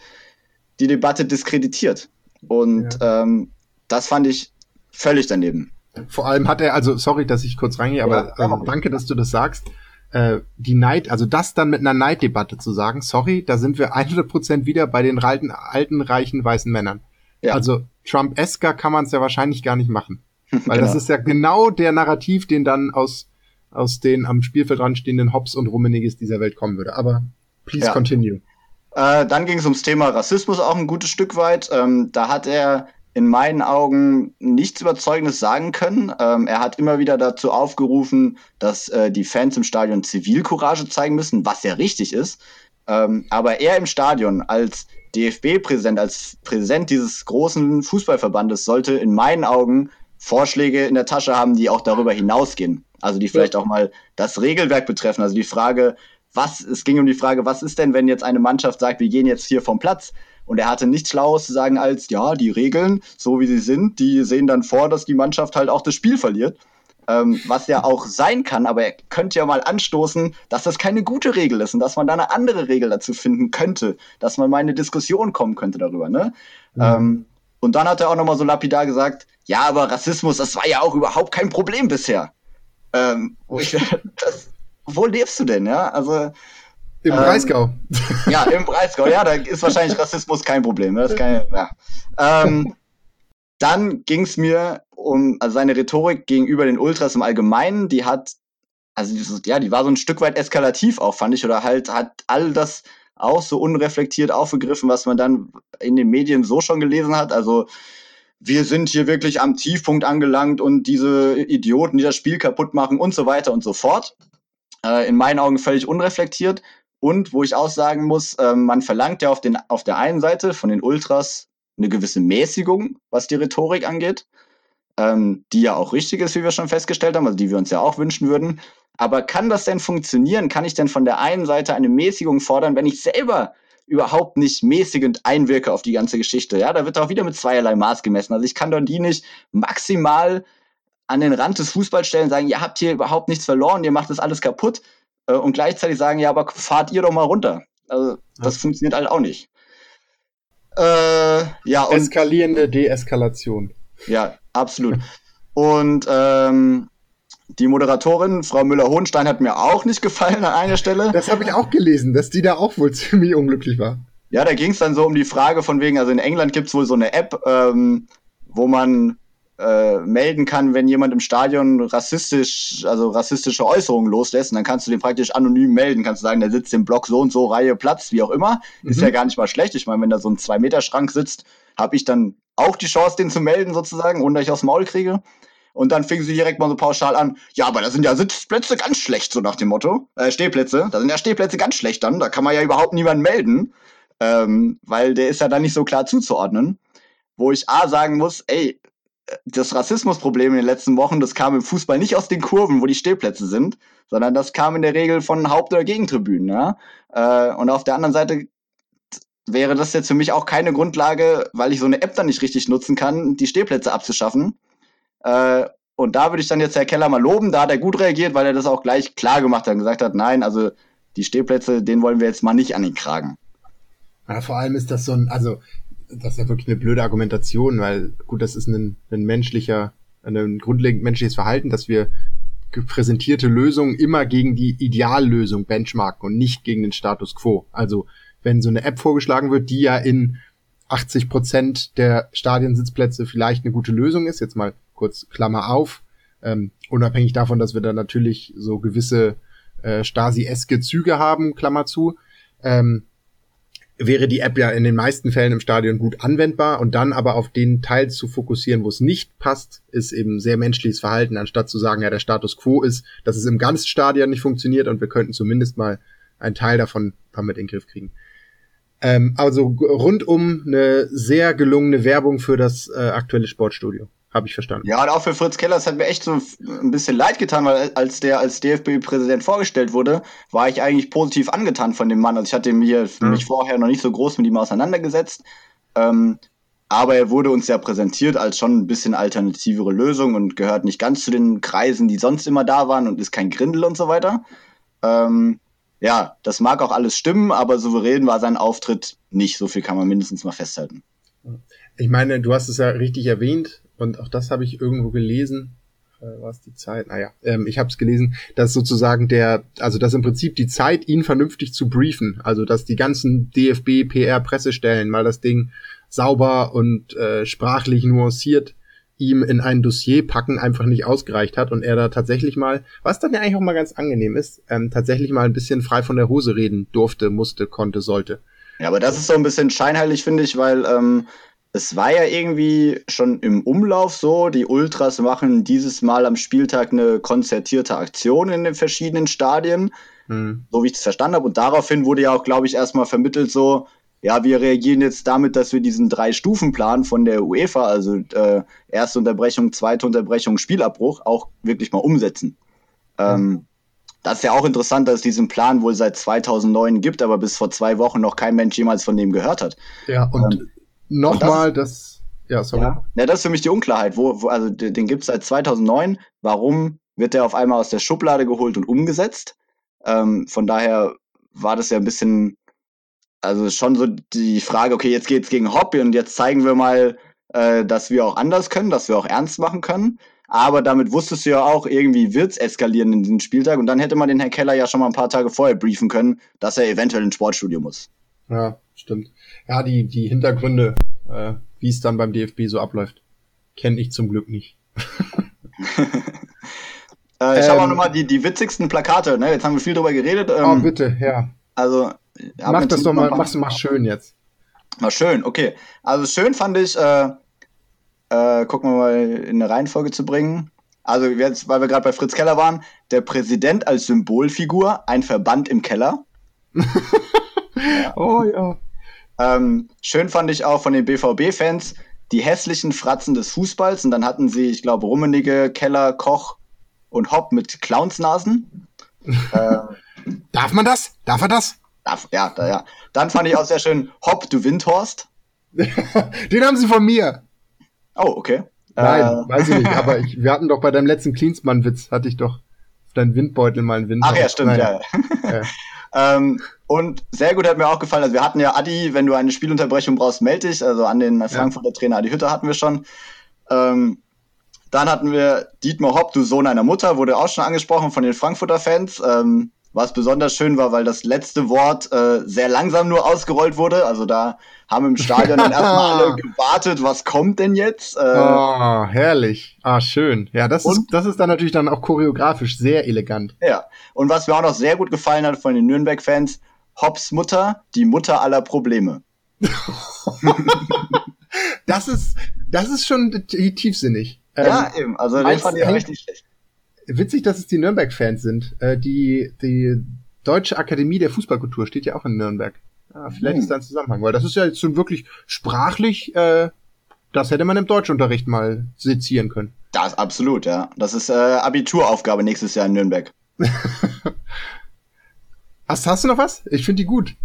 Speaker 2: die Debatte diskreditiert. Und ja. ähm, das fand ich völlig daneben.
Speaker 1: Vor allem hat er, also sorry, dass ich kurz reingehe, aber ja, äh, danke, dass du das sagst. Äh, die Neid, also das dann mit einer Neiddebatte zu sagen, sorry, da sind wir 100% wieder bei den alten, alten, reichen, weißen Männern. Ja. Also Trump-esker kann man es ja wahrscheinlich gar nicht machen. Weil genau. das ist ja genau der Narrativ, den dann aus, aus den am Spielfeld anstehenden Hobbs und Rummeniges dieser Welt kommen würde. Aber please ja. continue.
Speaker 2: Äh, dann ging es ums Thema Rassismus auch ein gutes Stück weit. Ähm, da hat er in meinen Augen nichts Überzeugendes sagen können. Ähm, er hat immer wieder dazu aufgerufen, dass äh, die Fans im Stadion Zivilcourage zeigen müssen, was ja richtig ist. Ähm, aber er im Stadion als DFB-Präsident, als Präsident dieses großen Fußballverbandes sollte in meinen Augen Vorschläge in der Tasche haben, die auch darüber hinausgehen. Also die vielleicht auch mal das Regelwerk betreffen. Also die Frage, was, es ging um die Frage, was ist denn, wenn jetzt eine Mannschaft sagt, wir gehen jetzt hier vom Platz? Und er hatte nichts Schlaues zu sagen als, ja, die Regeln, so wie sie sind, die sehen dann vor, dass die Mannschaft halt auch das Spiel verliert. Ähm, was ja auch sein kann, aber er könnte ja mal anstoßen, dass das keine gute Regel ist und dass man da eine andere Regel dazu finden könnte, dass man mal in eine Diskussion kommen könnte darüber. Ne? Mhm. Ähm, und dann hat er auch nochmal so lapidar gesagt, ja, aber Rassismus, das war ja auch überhaupt kein Problem bisher. Ähm, wo, ich, das, wo lebst du denn, ja? Also
Speaker 1: im ähm, Breisgau.
Speaker 2: Ja, im Breisgau, ja, da ist wahrscheinlich Rassismus kein Problem. Ne? Das kann, ja. Ähm, dann ging es mir um also seine Rhetorik gegenüber den Ultras im Allgemeinen, die hat, also dieses, ja, die war so ein Stück weit eskalativ auch, fand ich, oder halt hat all das auch so unreflektiert aufgegriffen, was man dann in den Medien so schon gelesen hat. Also wir sind hier wirklich am Tiefpunkt angelangt und diese Idioten, die das Spiel kaputt machen und so weiter und so fort. Äh, in meinen Augen völlig unreflektiert. Und wo ich auch sagen muss, äh, man verlangt ja auf, den, auf der einen Seite von den Ultras eine gewisse Mäßigung, was die Rhetorik angeht, ähm, die ja auch richtig ist, wie wir schon festgestellt haben, also die wir uns ja auch wünschen würden. Aber kann das denn funktionieren? Kann ich denn von der einen Seite eine Mäßigung fordern, wenn ich selber überhaupt nicht mäßigend einwirke auf die ganze Geschichte? Ja, da wird auch wieder mit zweierlei Maß gemessen. Also ich kann doch die nicht maximal an den Rand des Fußballs stellen sagen, ihr habt hier überhaupt nichts verloren, ihr macht das alles kaputt äh, und gleichzeitig sagen, ja, aber fahrt ihr doch mal runter. Also das ja. funktioniert halt auch nicht.
Speaker 1: Äh, ja, und, Eskalierende Deeskalation.
Speaker 2: Ja, absolut. und ähm, die Moderatorin, Frau Müller-Hohenstein, hat mir auch nicht gefallen an einer Stelle.
Speaker 1: Das habe ich auch gelesen, dass die da auch wohl ziemlich unglücklich war.
Speaker 2: Ja, da ging es dann so um die Frage von wegen, also in England gibt es wohl so eine App, ähm, wo man äh, melden kann, wenn jemand im Stadion rassistisch, also rassistische Äußerungen loslässt. Und dann kannst du den praktisch anonym melden. Kannst du sagen, der sitzt im Block so und so, Reihe, Platz, wie auch immer. Mhm. Ist ja gar nicht mal schlecht. Ich meine, wenn da so ein Zwei-Meter-Schrank sitzt, habe ich dann auch die Chance, den zu melden, sozusagen, ohne dass ich aufs Maul kriege. Und dann fingen sie direkt mal so pauschal an, ja, aber da sind ja Sitzplätze ganz schlecht, so nach dem Motto. Äh, Stehplätze, da sind ja Stehplätze ganz schlecht dann, da kann man ja überhaupt niemanden melden, ähm, weil der ist ja dann nicht so klar zuzuordnen. Wo ich A sagen muss, ey, das Rassismusproblem in den letzten Wochen, das kam im Fußball nicht aus den Kurven, wo die Stehplätze sind, sondern das kam in der Regel von Haupt- oder Gegentribünen. Ja? Äh, und auf der anderen Seite wäre das jetzt für mich auch keine Grundlage, weil ich so eine App dann nicht richtig nutzen kann, die Stehplätze abzuschaffen. Äh, und da würde ich dann jetzt Herr Keller mal loben, da hat er gut reagiert, weil er das auch gleich klar gemacht hat und gesagt hat, nein, also die Stehplätze, den wollen wir jetzt mal nicht an den Kragen.
Speaker 1: Ja, vor allem ist das so ein, also das ist ja wirklich eine blöde Argumentation, weil gut, das ist ein, ein menschlicher, ein grundlegend menschliches Verhalten, dass wir präsentierte Lösungen immer gegen die Ideallösung benchmarken und nicht gegen den Status quo. Also wenn so eine App vorgeschlagen wird, die ja in 80 Prozent der Stadiensitzplätze vielleicht eine gute Lösung ist, jetzt mal kurz Klammer auf, ähm, unabhängig davon, dass wir da natürlich so gewisse äh, Stasi-eske Züge haben, Klammer zu, ähm, wäre die App ja in den meisten Fällen im Stadion gut anwendbar und dann aber auf den Teil zu fokussieren, wo es nicht passt, ist eben sehr menschliches Verhalten, anstatt zu sagen, ja, der Status quo ist, dass es im ganzen Stadion nicht funktioniert und wir könnten zumindest mal einen Teil davon damit in den Griff kriegen. Ähm, also rundum eine sehr gelungene Werbung für das äh, aktuelle Sportstudio. Habe ich verstanden.
Speaker 2: Ja, und auch für Fritz Keller, es hat mir echt so ein bisschen leid getan, weil als der als DFB-Präsident vorgestellt wurde, war ich eigentlich positiv angetan von dem Mann. Also ich hatte mir mhm. mich vorher noch nicht so groß mit ihm auseinandergesetzt. Ähm, aber er wurde uns ja präsentiert als schon ein bisschen alternativere Lösung und gehört nicht ganz zu den Kreisen, die sonst immer da waren und ist kein Grindel und so weiter. Ähm, ja, das mag auch alles stimmen, aber souverän war sein Auftritt nicht. So viel kann man mindestens mal festhalten.
Speaker 1: Ich meine, du hast es ja richtig erwähnt und auch das habe ich irgendwo gelesen. Äh, war die Zeit? Naja, ähm, ich habe es gelesen, dass sozusagen der, also dass im Prinzip die Zeit, ihn vernünftig zu briefen, also dass die ganzen DFB, PR, Pressestellen mal das Ding sauber und äh, sprachlich nuanciert ihm in ein Dossier packen einfach nicht ausgereicht hat und er da tatsächlich mal, was dann ja eigentlich auch mal ganz angenehm ist, ähm, tatsächlich mal ein bisschen frei von der Hose reden durfte, musste, konnte, sollte.
Speaker 2: Ja, aber das ist so ein bisschen scheinheilig, finde ich, weil ähm, es war ja irgendwie schon im Umlauf so, die Ultras machen dieses Mal am Spieltag eine konzertierte Aktion in den verschiedenen Stadien, hm. so wie ich das verstanden habe. Und daraufhin wurde ja auch, glaube ich, erstmal vermittelt so, ja, wir reagieren jetzt damit, dass wir diesen Drei-Stufen-Plan von der UEFA, also äh, erste Unterbrechung, zweite Unterbrechung, Spielabbruch, auch wirklich mal umsetzen. Ähm, das ist ja auch interessant, dass es diesen Plan wohl seit 2009 gibt, aber bis vor zwei Wochen noch kein Mensch jemals von dem gehört hat.
Speaker 1: Ja, und ähm, nochmal das, ja, sorry. Ja,
Speaker 2: ja, das ist für mich die Unklarheit. Wo, wo, also den gibt es seit 2009. Warum wird der auf einmal aus der Schublade geholt und umgesetzt? Ähm, von daher war das ja ein bisschen also schon so die Frage, okay, jetzt geht's gegen Hobby und jetzt zeigen wir mal, äh, dass wir auch anders können, dass wir auch ernst machen können. Aber damit wusstest du ja auch, irgendwie wird's eskalieren in diesem Spieltag. Und dann hätte man den Herrn Keller ja schon mal ein paar Tage vorher briefen können, dass er eventuell ins Sportstudio muss.
Speaker 1: Ja, stimmt. Ja, die, die Hintergründe, äh, wie es dann beim DFB so abläuft, kenne ich zum Glück nicht.
Speaker 2: äh, ich ähm, habe auch nochmal die, die witzigsten Plakate, ne? Jetzt haben wir viel drüber geredet.
Speaker 1: Ähm, oh, bitte, ja.
Speaker 2: Also
Speaker 1: Mach das doch mal, mach's mal schön jetzt.
Speaker 2: Mal schön, okay. Also schön fand ich, äh, äh, gucken wir mal in eine Reihenfolge zu bringen. Also jetzt, weil wir gerade bei Fritz Keller waren, der Präsident als Symbolfigur, ein Verband im Keller. ja. Oh ja. Ähm, schön fand ich auch von den BVB-Fans die hässlichen Fratzen des Fußballs. Und dann hatten sie, ich glaube, Rummenigge, Keller, Koch und Hopp mit Clownsnasen.
Speaker 1: ähm, Darf man das? Darf er das?
Speaker 2: Ja, da, ja. Dann fand ich auch sehr schön Hopp, du Windhorst.
Speaker 1: Den haben sie von mir.
Speaker 2: Oh, okay.
Speaker 1: Nein, äh, weiß ich nicht, aber ich, wir hatten doch bei deinem letzten Cleansmann-Witz, hatte ich doch deinen Windbeutel mal einen Windhorst.
Speaker 2: Ach ja, stimmt, Nein. ja. ja. Ähm, und sehr gut hat mir auch gefallen, also wir hatten ja Adi, wenn du eine Spielunterbrechung brauchst, melde dich, also an den Frankfurter. Trainer Adi Hütter hatten wir schon. Ähm, dann hatten wir Dietmar Hopp, du Sohn einer Mutter, wurde auch schon angesprochen von den Frankfurter Fans. Ähm, was besonders schön war, weil das letzte Wort äh, sehr langsam nur ausgerollt wurde. Also da haben im Stadion dann erstmal alle gewartet, was kommt denn jetzt?
Speaker 1: Äh, oh, herrlich. Ah, schön. Ja, das ist, das ist dann natürlich dann auch choreografisch sehr elegant.
Speaker 2: Ja. Und was mir auch noch sehr gut gefallen hat von den Nürnberg-Fans, Hobbs Mutter, die Mutter aller Probleme.
Speaker 1: das ist, das ist schon tiefsinnig.
Speaker 2: Ja, ähm, eben. Also den fand ich richtig schlecht.
Speaker 1: Witzig, dass es die Nürnberg-Fans sind. Äh, die, die Deutsche Akademie der Fußballkultur steht ja auch in Nürnberg. Ja, vielleicht hm. ist da ein Zusammenhang, weil das ist ja jetzt so wirklich sprachlich, äh, das hätte man im Deutschunterricht mal sezieren können.
Speaker 2: Das absolut, ja. Das ist äh, Abituraufgabe nächstes Jahr in Nürnberg.
Speaker 1: hast, hast du noch was? Ich finde die gut.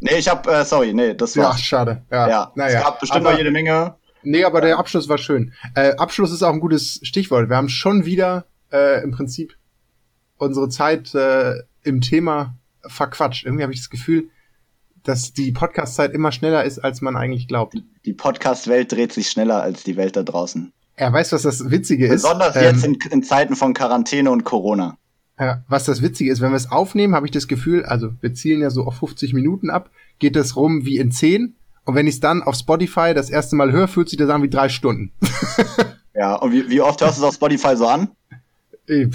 Speaker 2: Nee, ich hab, äh, sorry, nee, das
Speaker 1: war. Ja, schade. Ja,
Speaker 2: ja. Naja. es gab bestimmt aber, noch jede Menge.
Speaker 1: Nee, aber der Abschluss war schön. Äh, Abschluss ist auch ein gutes Stichwort. Wir haben schon wieder äh, im Prinzip unsere Zeit äh, im Thema verquatscht. Irgendwie habe ich das Gefühl, dass die Podcast-Zeit immer schneller ist, als man eigentlich glaubt.
Speaker 2: Die Podcast-Welt dreht sich schneller als die Welt da draußen.
Speaker 1: Er weiß, was das Witzige ist.
Speaker 2: Besonders jetzt ähm, in, in, Zeiten von Quarantäne und Corona.
Speaker 1: Ja, was das Witzige ist, wenn wir es aufnehmen, habe ich das Gefühl, also wir zielen ja so auf 50 Minuten ab, geht es rum wie in 10. Und wenn ich es dann auf Spotify das erste Mal höre, fühlt sich das an wie drei Stunden.
Speaker 2: ja, und wie, wie oft hörst du es auf Spotify so an?
Speaker 1: Äh,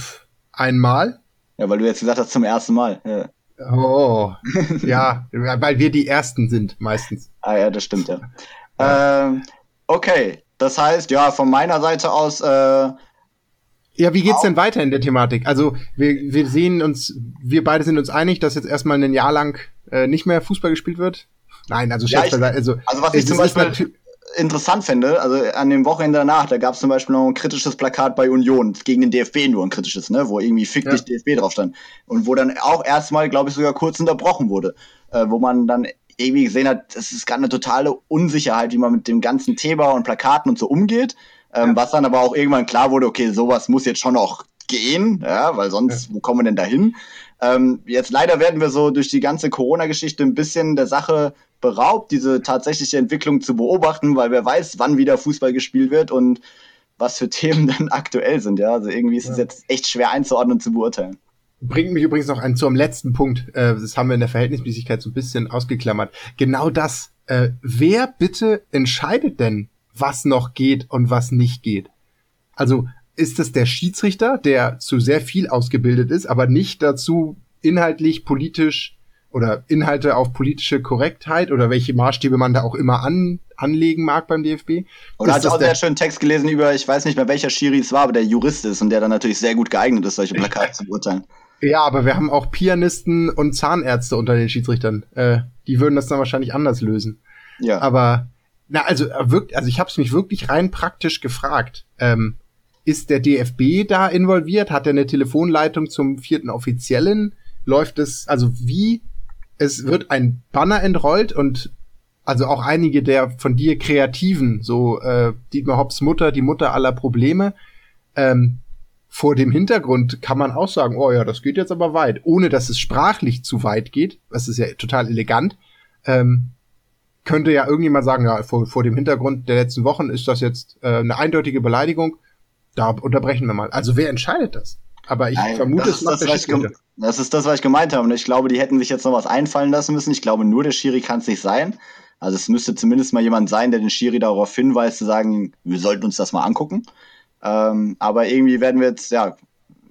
Speaker 1: einmal.
Speaker 2: Ja, weil du jetzt gesagt hast, zum ersten Mal. Ja.
Speaker 1: Oh, ja, weil wir die Ersten sind, meistens.
Speaker 2: Ah ja, das stimmt, ja. Ähm, okay, das heißt, ja, von meiner Seite aus. Äh,
Speaker 1: ja, wie geht's denn weiter in der Thematik? Also, wir, wir sehen uns, wir beide sind uns einig, dass jetzt erstmal ein Jahr lang äh, nicht mehr Fußball gespielt wird. Nein, also
Speaker 2: ja, ich, also, also was ich zum Beispiel interessant finde, also an dem Wochenende danach, da gab es zum Beispiel noch ein kritisches Plakat bei Union gegen den DFB nur ein kritisches, ne, wo irgendwie fick dich ja. DFB drauf stand. Und wo dann auch erstmal, glaube ich, sogar kurz unterbrochen wurde, äh, wo man dann irgendwie gesehen hat, es ist gerade eine totale Unsicherheit, wie man mit dem ganzen Thema und Plakaten und so umgeht. Ähm, ja. Was dann aber auch irgendwann klar wurde, okay, sowas muss jetzt schon auch gehen, ja, weil sonst, ja. wo kommen wir denn dahin? Ähm, jetzt leider werden wir so durch die ganze Corona-Geschichte ein bisschen der Sache beraubt, diese tatsächliche Entwicklung zu beobachten, weil wer weiß, wann wieder Fußball gespielt wird und was für Themen dann aktuell sind. Ja, also irgendwie ist ja. es jetzt echt schwer einzuordnen und zu beurteilen.
Speaker 1: Bringt mich übrigens noch ein zum letzten Punkt. Äh, das haben wir in der Verhältnismäßigkeit so ein bisschen ausgeklammert. Genau das. Äh, wer bitte entscheidet denn, was noch geht und was nicht geht? Also ist es der Schiedsrichter, der zu sehr viel ausgebildet ist, aber nicht dazu inhaltlich, politisch oder Inhalte auf politische Korrektheit oder welche Maßstäbe man da auch immer an, anlegen mag beim DFB.
Speaker 2: Und hat auch einen sehr schönen Text gelesen über, ich weiß nicht mehr welcher Schiri es war, aber der Jurist ist und der dann natürlich sehr gut geeignet ist, solche Plakate zu beurteilen.
Speaker 1: Ja, aber wir haben auch Pianisten und Zahnärzte unter den Schiedsrichtern. Äh, die würden das dann wahrscheinlich anders lösen. Ja. Aber na, also äh, wirklich, also ich habe es mich wirklich rein praktisch gefragt. Ähm, ist der DFB da involviert? Hat er eine Telefonleitung zum vierten Offiziellen? Läuft es, also wie? Es wird ein Banner entrollt und also auch einige der von dir Kreativen, so äh, Dietmar Hopps Mutter, die Mutter aller Probleme, ähm, vor dem Hintergrund kann man auch sagen, oh ja, das geht jetzt aber weit, ohne dass es sprachlich zu weit geht, das ist ja total elegant, ähm, könnte ja irgendjemand sagen, ja, vor, vor dem Hintergrund der letzten Wochen ist das jetzt äh, eine eindeutige Beleidigung, da unterbrechen wir mal. Also wer entscheidet das? Aber ich Nein, vermute, es macht
Speaker 2: das, der Schiri. Das ist das, was ich gemeint habe. Und ich glaube, die hätten sich jetzt noch was einfallen lassen müssen. Ich glaube, nur der Schiri kann es nicht sein. Also es müsste zumindest mal jemand sein, der den Schiri darauf hinweist, zu sagen, wir sollten uns das mal angucken. Ähm, aber irgendwie werden wir jetzt, ja,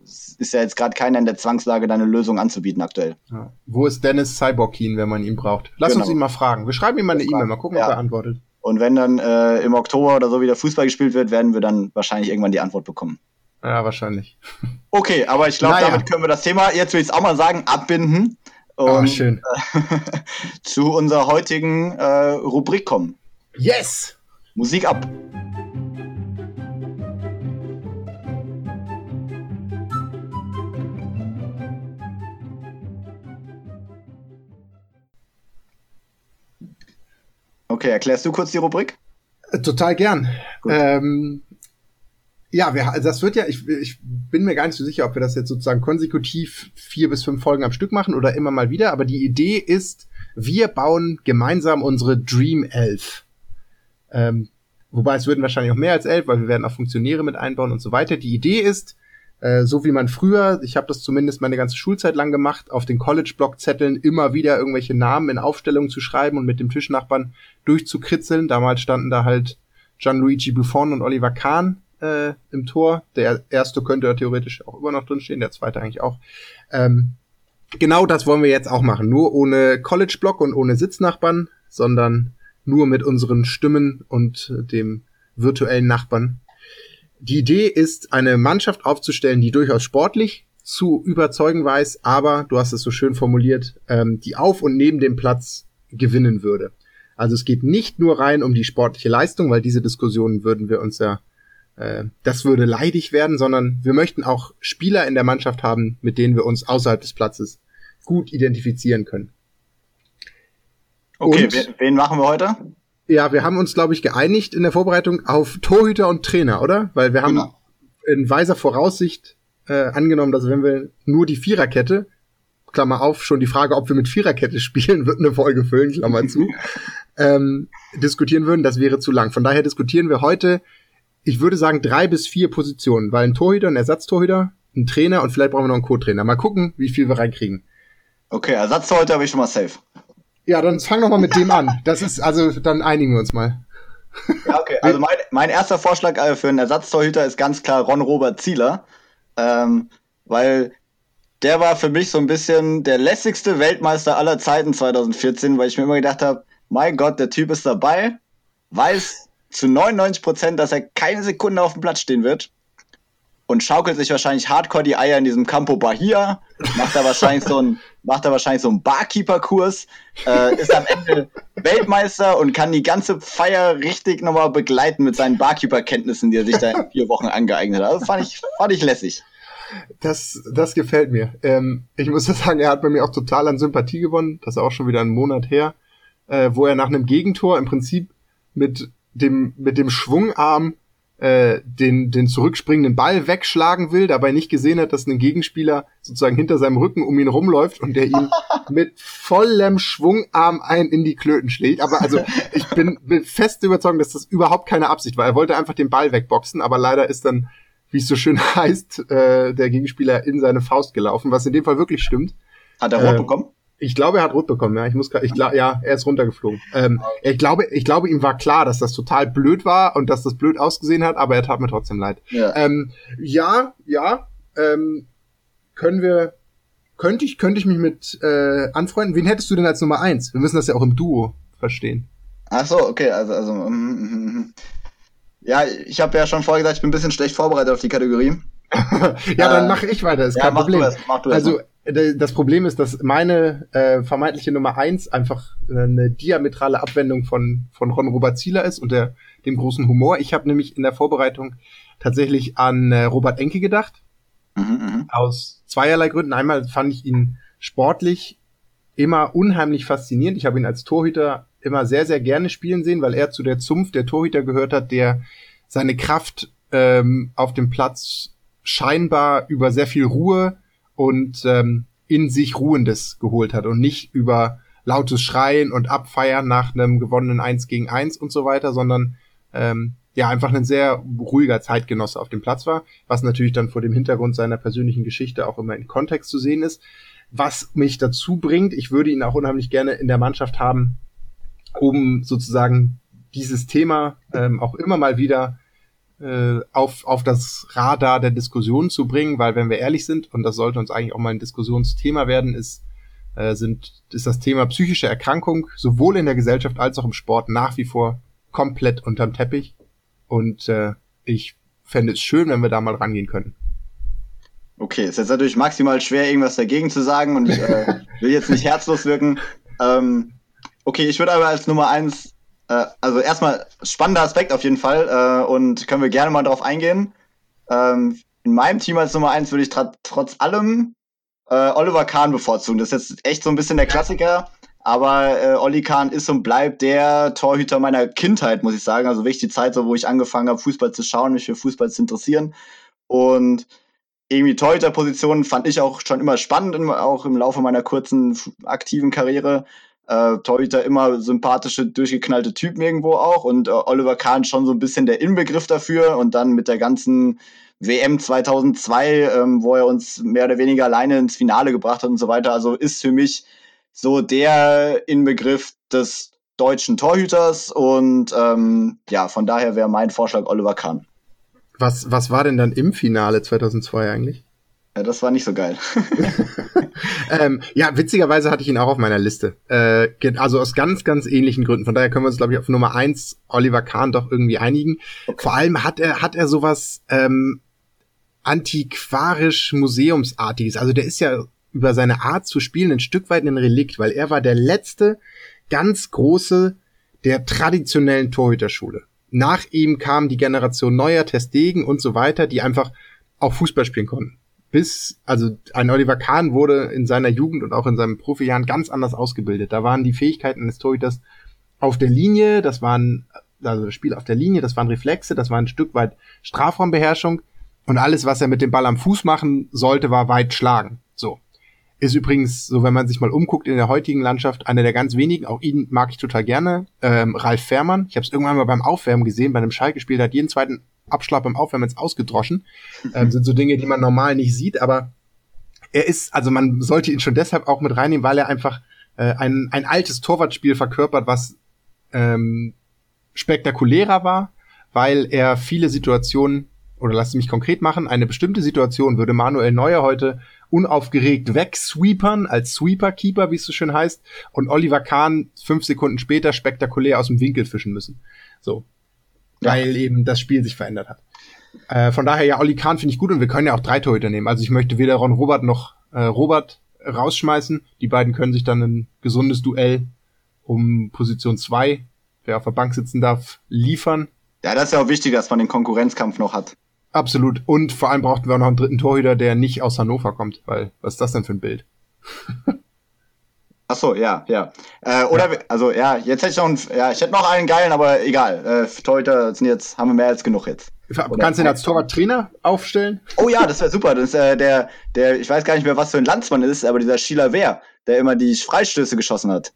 Speaker 2: ist ja jetzt gerade keiner in der Zwangslage, da eine Lösung anzubieten aktuell. Ja.
Speaker 1: Wo ist Dennis Cyborg-Keen, wenn man ihn braucht? Lass genau. uns ihn mal fragen. Wir schreiben ihm mal eine E-Mail, mal gucken, ja. ob er antwortet.
Speaker 2: Und wenn dann äh, im Oktober oder so wieder Fußball gespielt wird, werden wir dann wahrscheinlich irgendwann die Antwort bekommen.
Speaker 1: Ja, wahrscheinlich.
Speaker 2: Okay, aber ich glaube, naja. damit können wir das Thema, jetzt will ich es auch mal sagen, abbinden.
Speaker 1: Und oh, schön.
Speaker 2: Äh, zu unserer heutigen äh, Rubrik kommen.
Speaker 1: Yes!
Speaker 2: Musik ab. Okay, erklärst du kurz die Rubrik?
Speaker 1: Äh, total gern. Ähm, ja, wir, also das wird ja, ich, ich bin mir gar nicht so sicher, ob wir das jetzt sozusagen konsekutiv vier bis fünf Folgen am Stück machen oder immer mal wieder, aber die Idee ist, wir bauen gemeinsam unsere Dream Elf. Ähm, wobei es würden wahrscheinlich auch mehr als elf, weil wir werden auch Funktionäre mit einbauen und so weiter. Die Idee ist, Äh, so wie man früher, ich habe das zumindest meine ganze Schulzeit lang gemacht, auf den College-Block-Zetteln immer wieder irgendwelche Namen in Aufstellungen zu schreiben und mit dem Tischnachbarn durchzukritzeln. Damals standen da halt Gianluigi Buffon und Oliver Kahn äh, im Tor. Der erste könnte theoretisch auch immer noch drinstehen, der zweite eigentlich auch. Ähm, genau das wollen wir jetzt auch machen. Nur ohne College-Block und ohne Sitznachbarn, sondern nur mit unseren Stimmen und dem virtuellen Nachbarn. Die Idee ist, eine Mannschaft aufzustellen, die durchaus sportlich zu überzeugen weiß, aber, du hast es so schön formuliert, ähm, die auf und neben dem Platz gewinnen würde. Also es geht nicht nur rein um die sportliche Leistung, weil diese Diskussionen würden wir uns ja, äh, das würde leidig werden, sondern wir möchten auch Spieler in der Mannschaft haben, mit denen wir uns außerhalb des Platzes gut identifizieren können.
Speaker 2: Okay, und, wen machen wir heute?
Speaker 1: Ja, wir haben uns, glaube ich, geeinigt in der Vorbereitung auf Torhüter und Trainer, oder? Weil wir haben genau. in weiser Voraussicht äh, angenommen, dass wenn wir nur die Viererkette, Klammer auf, schon die Frage, ob wir mit Viererkette spielen, wird eine Folge füllen, Klammer zu, ähm, diskutieren würden, das wäre zu lang. Von daher diskutieren wir heute, ich würde sagen, drei bis vier Positionen, weil ein Torhüter, ein Ersatztorhüter, ein Trainer und vielleicht brauchen wir noch einen Co-Trainer. Mal gucken, wie viel wir reinkriegen.
Speaker 2: Okay, Ersatztorhüter habe ich schon mal safe.
Speaker 1: Ja, dann fang doch mal mit dem an. Das ist, also, dann einigen wir uns mal.
Speaker 2: Ja, okay. Also mein, mein erster Vorschlag äh, für einen Ersatztorhüter ist ganz klar Ron Robert Zieler. Ähm, weil der war für mich so ein bisschen der lässigste Weltmeister aller Zeiten 2014, weil ich mir immer gedacht habe, mein Gott, der Typ ist dabei, weiß zu 99 Prozent, dass er keine Sekunde auf dem Platz stehen wird und schaukelt sich wahrscheinlich hardcore die Eier in diesem Campo Bahia, macht da wahrscheinlich so ein, wahrscheinlich so einen Barkeeper-Kurs, äh, ist am Ende Weltmeister und kann die ganze Feier richtig nochmal begleiten mit seinen Barkeeper-Kenntnissen, die er sich da in vier Wochen angeeignet hat. Also fand ich, fand ich lässig.
Speaker 1: Das, das gefällt mir. Ähm, ich muss sagen, er hat bei mir auch total an Sympathie gewonnen. Das ist auch schon wieder einen Monat her, äh, wo er nach einem Gegentor im Prinzip mit dem, mit dem Schwungarm äh, den, den zurückspringenden Ball wegschlagen will, dabei nicht gesehen hat, dass ein Gegenspieler sozusagen hinter seinem Rücken um ihn rumläuft und der ihn mit vollem Schwungarm ein in die Klöten schlägt. Aber also ich bin, bin fest überzeugt, dass das überhaupt keine Absicht war. Er wollte einfach den Ball wegboxen, aber leider ist dann, wie es so schön heißt, äh, der Gegenspieler in seine Faust gelaufen, was in dem Fall wirklich stimmt.
Speaker 2: Hat er rot äh, bekommen?
Speaker 1: Ich glaube, er hat rot bekommen, ja. Ich muss, ich glaube, ja, er ist runtergeflogen. Ähm, ich glaube, ich glaube, ihm war klar, dass das total blöd war und dass das blöd ausgesehen hat, aber er tat mir trotzdem leid. Ja, ähm, ja, ja ähm, können wir, könnte ich, könnte ich mich mit äh, anfreunden. Wen hättest du denn als Nummer eins? Wir müssen das ja auch im Duo verstehen.
Speaker 2: Ach so, okay, also, also, mm, mm, mm. ja, ich habe ja schon vorher gesagt, ich bin ein bisschen schlecht vorbereitet auf die Kategorie.
Speaker 1: ja, dann äh, mache ich weiter, ist ja, kein Problem. Du das, mach du das also, mal das Problem ist, dass meine äh, vermeintliche Nummer eins einfach äh, eine diametrale Abwendung von, von Ron Robert Zieler ist und der, dem großen Humor. Ich habe nämlich in der Vorbereitung tatsächlich an äh, Robert Enke gedacht. Mhm, mhm, aus zweierlei Gründen. Einmal fand ich ihn sportlich immer unheimlich faszinierend. Ich habe ihn als Torhüter immer sehr, sehr gerne spielen sehen, weil er zu der Zunft der Torhüter gehört hat, der seine Kraft ähm, auf dem Platz scheinbar über sehr viel Ruhe und ähm, in sich Ruhendes geholt hat und nicht über lautes Schreien und Abfeiern nach einem gewonnenen Eins gegen Eins und so weiter, sondern ähm, ja einfach ein sehr ruhiger Zeitgenosse auf dem Platz war, was natürlich dann vor dem Hintergrund seiner persönlichen Geschichte auch immer in Kontext zu sehen ist. Was mich dazu bringt, ich würde ihn auch unheimlich gerne in der Mannschaft haben, um sozusagen dieses Thema ähm, auch immer mal wieder äh, auf, auf das Radar der Diskussion zu bringen, weil wenn wir ehrlich sind, und das sollte uns eigentlich auch mal ein Diskussionsthema werden, ist, äh, sind, ist das Thema psychische Erkrankung sowohl in der Gesellschaft als auch im Sport nach wie vor komplett unterm Teppich. Und äh, ich fände es schön, wenn wir da mal rangehen können.
Speaker 2: Okay, ist jetzt natürlich maximal schwer, irgendwas dagegen zu sagen und ich äh, will jetzt nicht herzlos wirken. Ähm, okay, ich würde aber als Nummer eins also erstmal spannender Aspekt auf jeden Fall äh, und können wir gerne mal drauf eingehen. Ähm, in meinem Team als Nummer eins würde ich trotz allem äh, Oliver Kahn bevorzugen. Das ist jetzt echt so ein bisschen der Klassiker, aber äh, Olli Kahn ist und bleibt der Torhüter meiner Kindheit, muss ich sagen. Also wirklich die Zeit, so, wo ich angefangen habe, Fußball zu schauen, mich für Fußball zu interessieren. Und irgendwie Torhüterpositionen fand ich auch schon immer spannend, auch im Laufe meiner kurzen aktiven Karriere äh, Torhüter immer sympathische, durchgeknallte Typen irgendwo auch und äh, Oliver Kahn schon so ein bisschen der Inbegriff dafür und dann mit der ganzen WM 2002, ähm, wo er uns mehr oder weniger alleine ins Finale gebracht hat und so weiter. Also ist für mich so der Inbegriff des deutschen Torhüters und ähm, ja, von daher wäre mein Vorschlag Oliver Kahn.
Speaker 1: Was, was war denn dann im Finale 2002 eigentlich?
Speaker 2: Ja, das war nicht so geil.
Speaker 1: ähm, ja, witzigerweise hatte ich ihn auch auf meiner Liste. Äh, also aus ganz, ganz ähnlichen Gründen. Von daher können wir uns, glaube ich, auf Nummer eins Oliver Kahn doch irgendwie einigen. Okay. Vor allem hat er, hat er sowas ähm, antiquarisch Museumsartiges. Also der ist ja über seine Art zu spielen ein Stück weit ein Relikt, weil er war der letzte ganz große der traditionellen Torhüterschule. Nach ihm kam die Generation neuer Testegen und so weiter, die einfach auch Fußball spielen konnten bis, also ein Oliver Kahn wurde in seiner Jugend und auch in seinem Profijahren ganz anders ausgebildet. Da waren die Fähigkeiten des Torhüters auf der Linie, das waren, also das Spiel auf der Linie, das waren Reflexe, das war ein Stück weit Strafraumbeherrschung und alles, was er mit dem Ball am Fuß machen sollte, war weit schlagen. So. Ist übrigens, so wenn man sich mal umguckt in der heutigen Landschaft, einer der ganz wenigen, auch ihn mag ich total gerne, ähm, Ralf Fährmann. Ich habe es irgendwann mal beim Aufwärmen gesehen, bei einem Schalke-Spiel, der hat jeden zweiten Abschlag beim Aufwärmen ins Ausgedroschen. Ähm, sind so Dinge, die man normal nicht sieht, aber er ist, also man sollte ihn schon deshalb auch mit reinnehmen, weil er einfach äh, ein, ein altes Torwartspiel verkörpert, was ähm, spektakulärer war, weil er viele Situationen, oder lasst mich konkret machen, eine bestimmte Situation würde Manuel Neuer heute unaufgeregt wegsweepern, als Sweeper-Keeper, wie es so schön heißt, und Oliver Kahn fünf Sekunden später spektakulär aus dem Winkel fischen müssen. So ja. weil eben das Spiel sich verändert hat. Äh, von daher, ja, Olli Kahn finde ich gut und wir können ja auch drei Torhüter nehmen. Also ich möchte weder Ron Robert noch äh, Robert rausschmeißen. Die beiden können sich dann ein gesundes Duell um Position zwei, wer auf der Bank sitzen darf, liefern.
Speaker 2: Ja, das ist ja auch wichtig, dass man den Konkurrenzkampf noch hat.
Speaker 1: Absolut. Und vor allem brauchten wir auch noch einen dritten Torhüter, der nicht aus Hannover kommt, weil was ist das denn für ein Bild?
Speaker 2: Ach so, ja, ja. Äh, oder, ja. also ja, jetzt hätte ich noch einen, ja, ich hätte noch einen geilen, aber egal. Äh, Torhüter sind jetzt, haben wir mehr als genug jetzt.
Speaker 1: Oder Kannst du ihn als Torwarttrainer aufstellen?
Speaker 2: Oh ja, das wäre super. Das ist äh, der, der, ich weiß gar nicht mehr, was für ein Landsmann ist, aber dieser Schieler Wehr, der immer die Freistöße geschossen hat.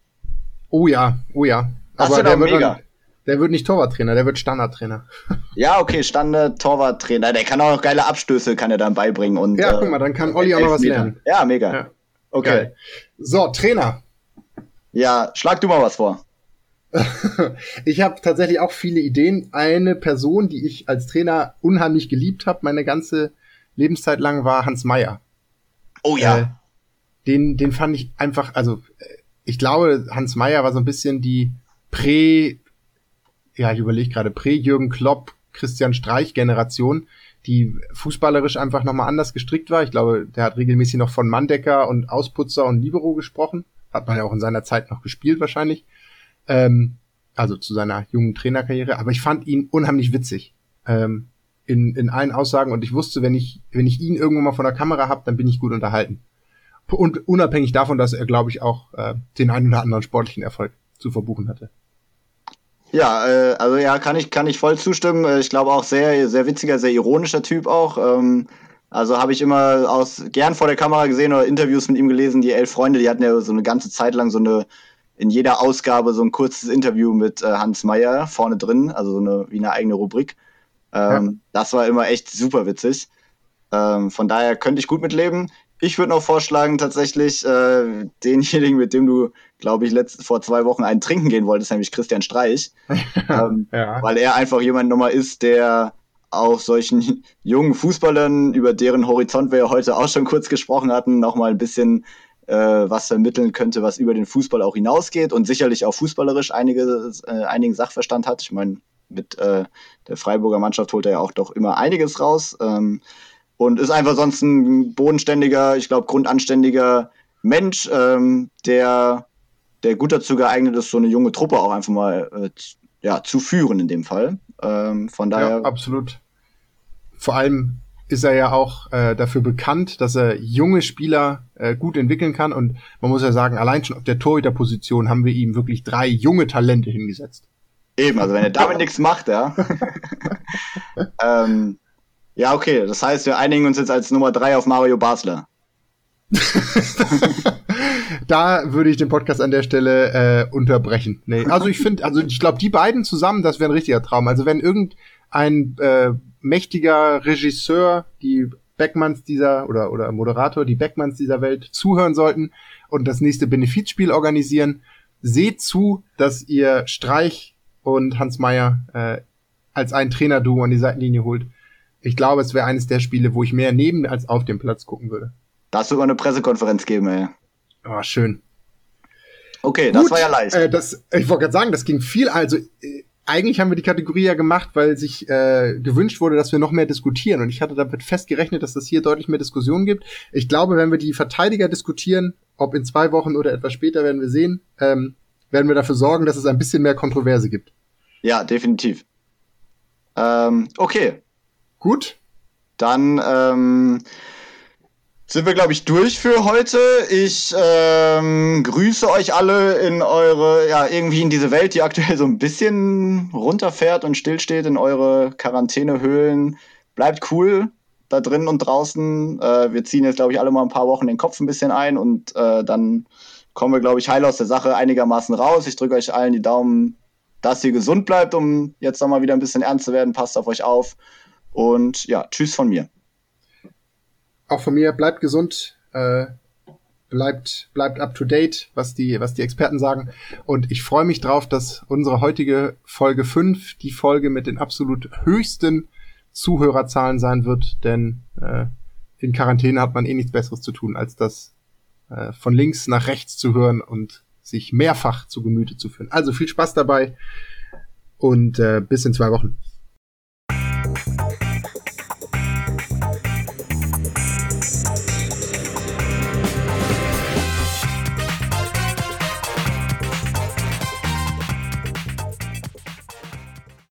Speaker 1: Oh ja, oh ja. Aber der wird, mega. Dann, der wird nicht Torwarttrainer, der wird Standardtrainer.
Speaker 2: Ja, okay, Standard Torwarttrainer. Der kann auch noch geile Abstöße, kann er dann beibringen. Und,
Speaker 1: ja, guck mal, dann kann Olli auch noch was lernen.
Speaker 2: Ja, mega. Ja.
Speaker 1: Okay. Geil. So, Trainer.
Speaker 2: Ja, schlag du mal was vor.
Speaker 1: ich habe tatsächlich auch viele Ideen. Eine Person, die ich als Trainer unheimlich geliebt habe, meine ganze Lebenszeit lang, war Hans Meyer.
Speaker 2: Oh ja. Äh,
Speaker 1: den, den fand ich einfach, also ich glaube, Hans Meyer war so ein bisschen die Prä, ja, ich überlege gerade, Prä-Jürgen Klopp, Christian Streich-Generation, die fußballerisch einfach nochmal anders gestrickt war. Ich glaube, der hat regelmäßig noch von Mandecker und Ausputzer und Libero gesprochen. Hat man ja auch in seiner Zeit noch gespielt wahrscheinlich. Ähm, also zu seiner jungen Trainerkarriere. Aber ich fand ihn unheimlich witzig. Ähm, in, in allen Aussagen und ich wusste, wenn ich, wenn ich ihn irgendwo mal vor der Kamera habe, dann bin ich gut unterhalten. Und unabhängig davon, dass er, glaube ich, auch äh, den einen oder anderen sportlichen Erfolg zu verbuchen hatte.
Speaker 2: Ja, äh, also ja, kann ich, kann ich voll zustimmen. Äh, ich glaube auch sehr, sehr witziger, sehr ironischer Typ auch. Ähm, also habe ich immer aus gern vor der Kamera gesehen oder Interviews mit ihm gelesen. Die elf Freunde, die hatten ja so eine ganze Zeit lang so eine in jeder Ausgabe so ein kurzes Interview mit äh, Hans Meyer vorne drin, also so eine wie eine eigene Rubrik. Ähm, ja. Das war immer echt super witzig. Ähm, von daher könnte ich gut mitleben. Ich würde noch vorschlagen, tatsächlich äh, denjenigen, mit dem du, glaube ich, letzt, vor zwei Wochen einen trinken gehen wolltest, nämlich Christian Streich. ähm, ja. Weil er einfach jemand nochmal ist, der auch solchen jungen Fußballern, über deren Horizont wir ja heute auch schon kurz gesprochen hatten, nochmal ein bisschen äh, was vermitteln könnte, was über den Fußball auch hinausgeht und sicherlich auch fußballerisch einige, äh, einigen Sachverstand hat. Ich meine, mit äh, der Freiburger Mannschaft holt er ja auch doch immer einiges raus ähm, und ist einfach sonst ein bodenständiger, ich glaube, grundanständiger Mensch, ähm, der, der gut dazu geeignet ist, so eine junge Truppe auch einfach mal äh, ja, zu führen in dem Fall. Ähm, von daher. Ja,
Speaker 1: absolut. Vor allem ist er ja auch äh, dafür bekannt, dass er junge Spieler äh, gut entwickeln kann. Und man muss ja sagen, allein schon auf der Torhüterposition haben wir ihm wirklich drei junge Talente hingesetzt.
Speaker 2: Eben, also wenn er damit nichts macht, ja. ähm, ja, okay. Das heißt, wir einigen uns jetzt als Nummer drei auf Mario Basler.
Speaker 1: da würde ich den Podcast an der Stelle äh, unterbrechen. Nee, also ich finde, also ich glaube, die beiden zusammen, das wäre ein richtiger Traum. Also wenn irgendein äh, mächtiger Regisseur, die Backmans dieser oder, oder Moderator, die Backmans dieser Welt zuhören sollten und das nächste Benefizspiel organisieren. Seht zu, dass ihr Streich und Hans Meyer äh, als ein Trainer-Duo an die Seitenlinie holt. Ich glaube, es wäre eines der Spiele, wo ich mehr neben als auf dem Platz gucken würde.
Speaker 2: Das wird mal eine Pressekonferenz geben, ey.
Speaker 1: Oh, schön.
Speaker 2: Okay, Gut, das war ja leicht.
Speaker 1: Äh, das, ich wollte gerade sagen, das ging viel. Also äh, eigentlich haben wir die Kategorie ja gemacht, weil sich äh, gewünscht wurde, dass wir noch mehr diskutieren. Und ich hatte damit fest gerechnet, dass es das hier deutlich mehr Diskussionen gibt. Ich glaube, wenn wir die Verteidiger diskutieren, ob in zwei Wochen oder etwas später, werden wir sehen, ähm, werden wir dafür sorgen, dass es ein bisschen mehr Kontroverse gibt.
Speaker 2: Ja, definitiv. Ähm, okay.
Speaker 1: Gut.
Speaker 2: Dann ähm, sind wir, glaube ich, durch für heute. Ich ähm, grüße euch alle in eure, ja, irgendwie in diese Welt, die aktuell so ein bisschen runterfährt und stillsteht, in eure Quarantänehöhlen. Bleibt cool da drin und draußen. Äh, wir ziehen jetzt, glaube ich, alle mal ein paar Wochen den Kopf ein bisschen ein und äh, dann kommen wir, glaube ich, heil aus der Sache einigermaßen raus. Ich drücke euch allen die Daumen, dass ihr gesund bleibt, um jetzt nochmal wieder ein bisschen ernst zu werden. Passt auf euch auf. Und ja, tschüss von mir
Speaker 1: auch von mir, bleibt gesund, äh, bleibt, bleibt up to date, was die, was die Experten sagen. Und ich freue mich drauf, dass unsere heutige Folge 5 die Folge mit den absolut höchsten Zuhörerzahlen sein wird, denn äh, in Quarantäne hat man eh nichts Besseres zu tun, als das äh, von links nach rechts zu hören und sich mehrfach zu Gemüte zu führen. Also viel Spaß dabei und äh, bis in zwei Wochen.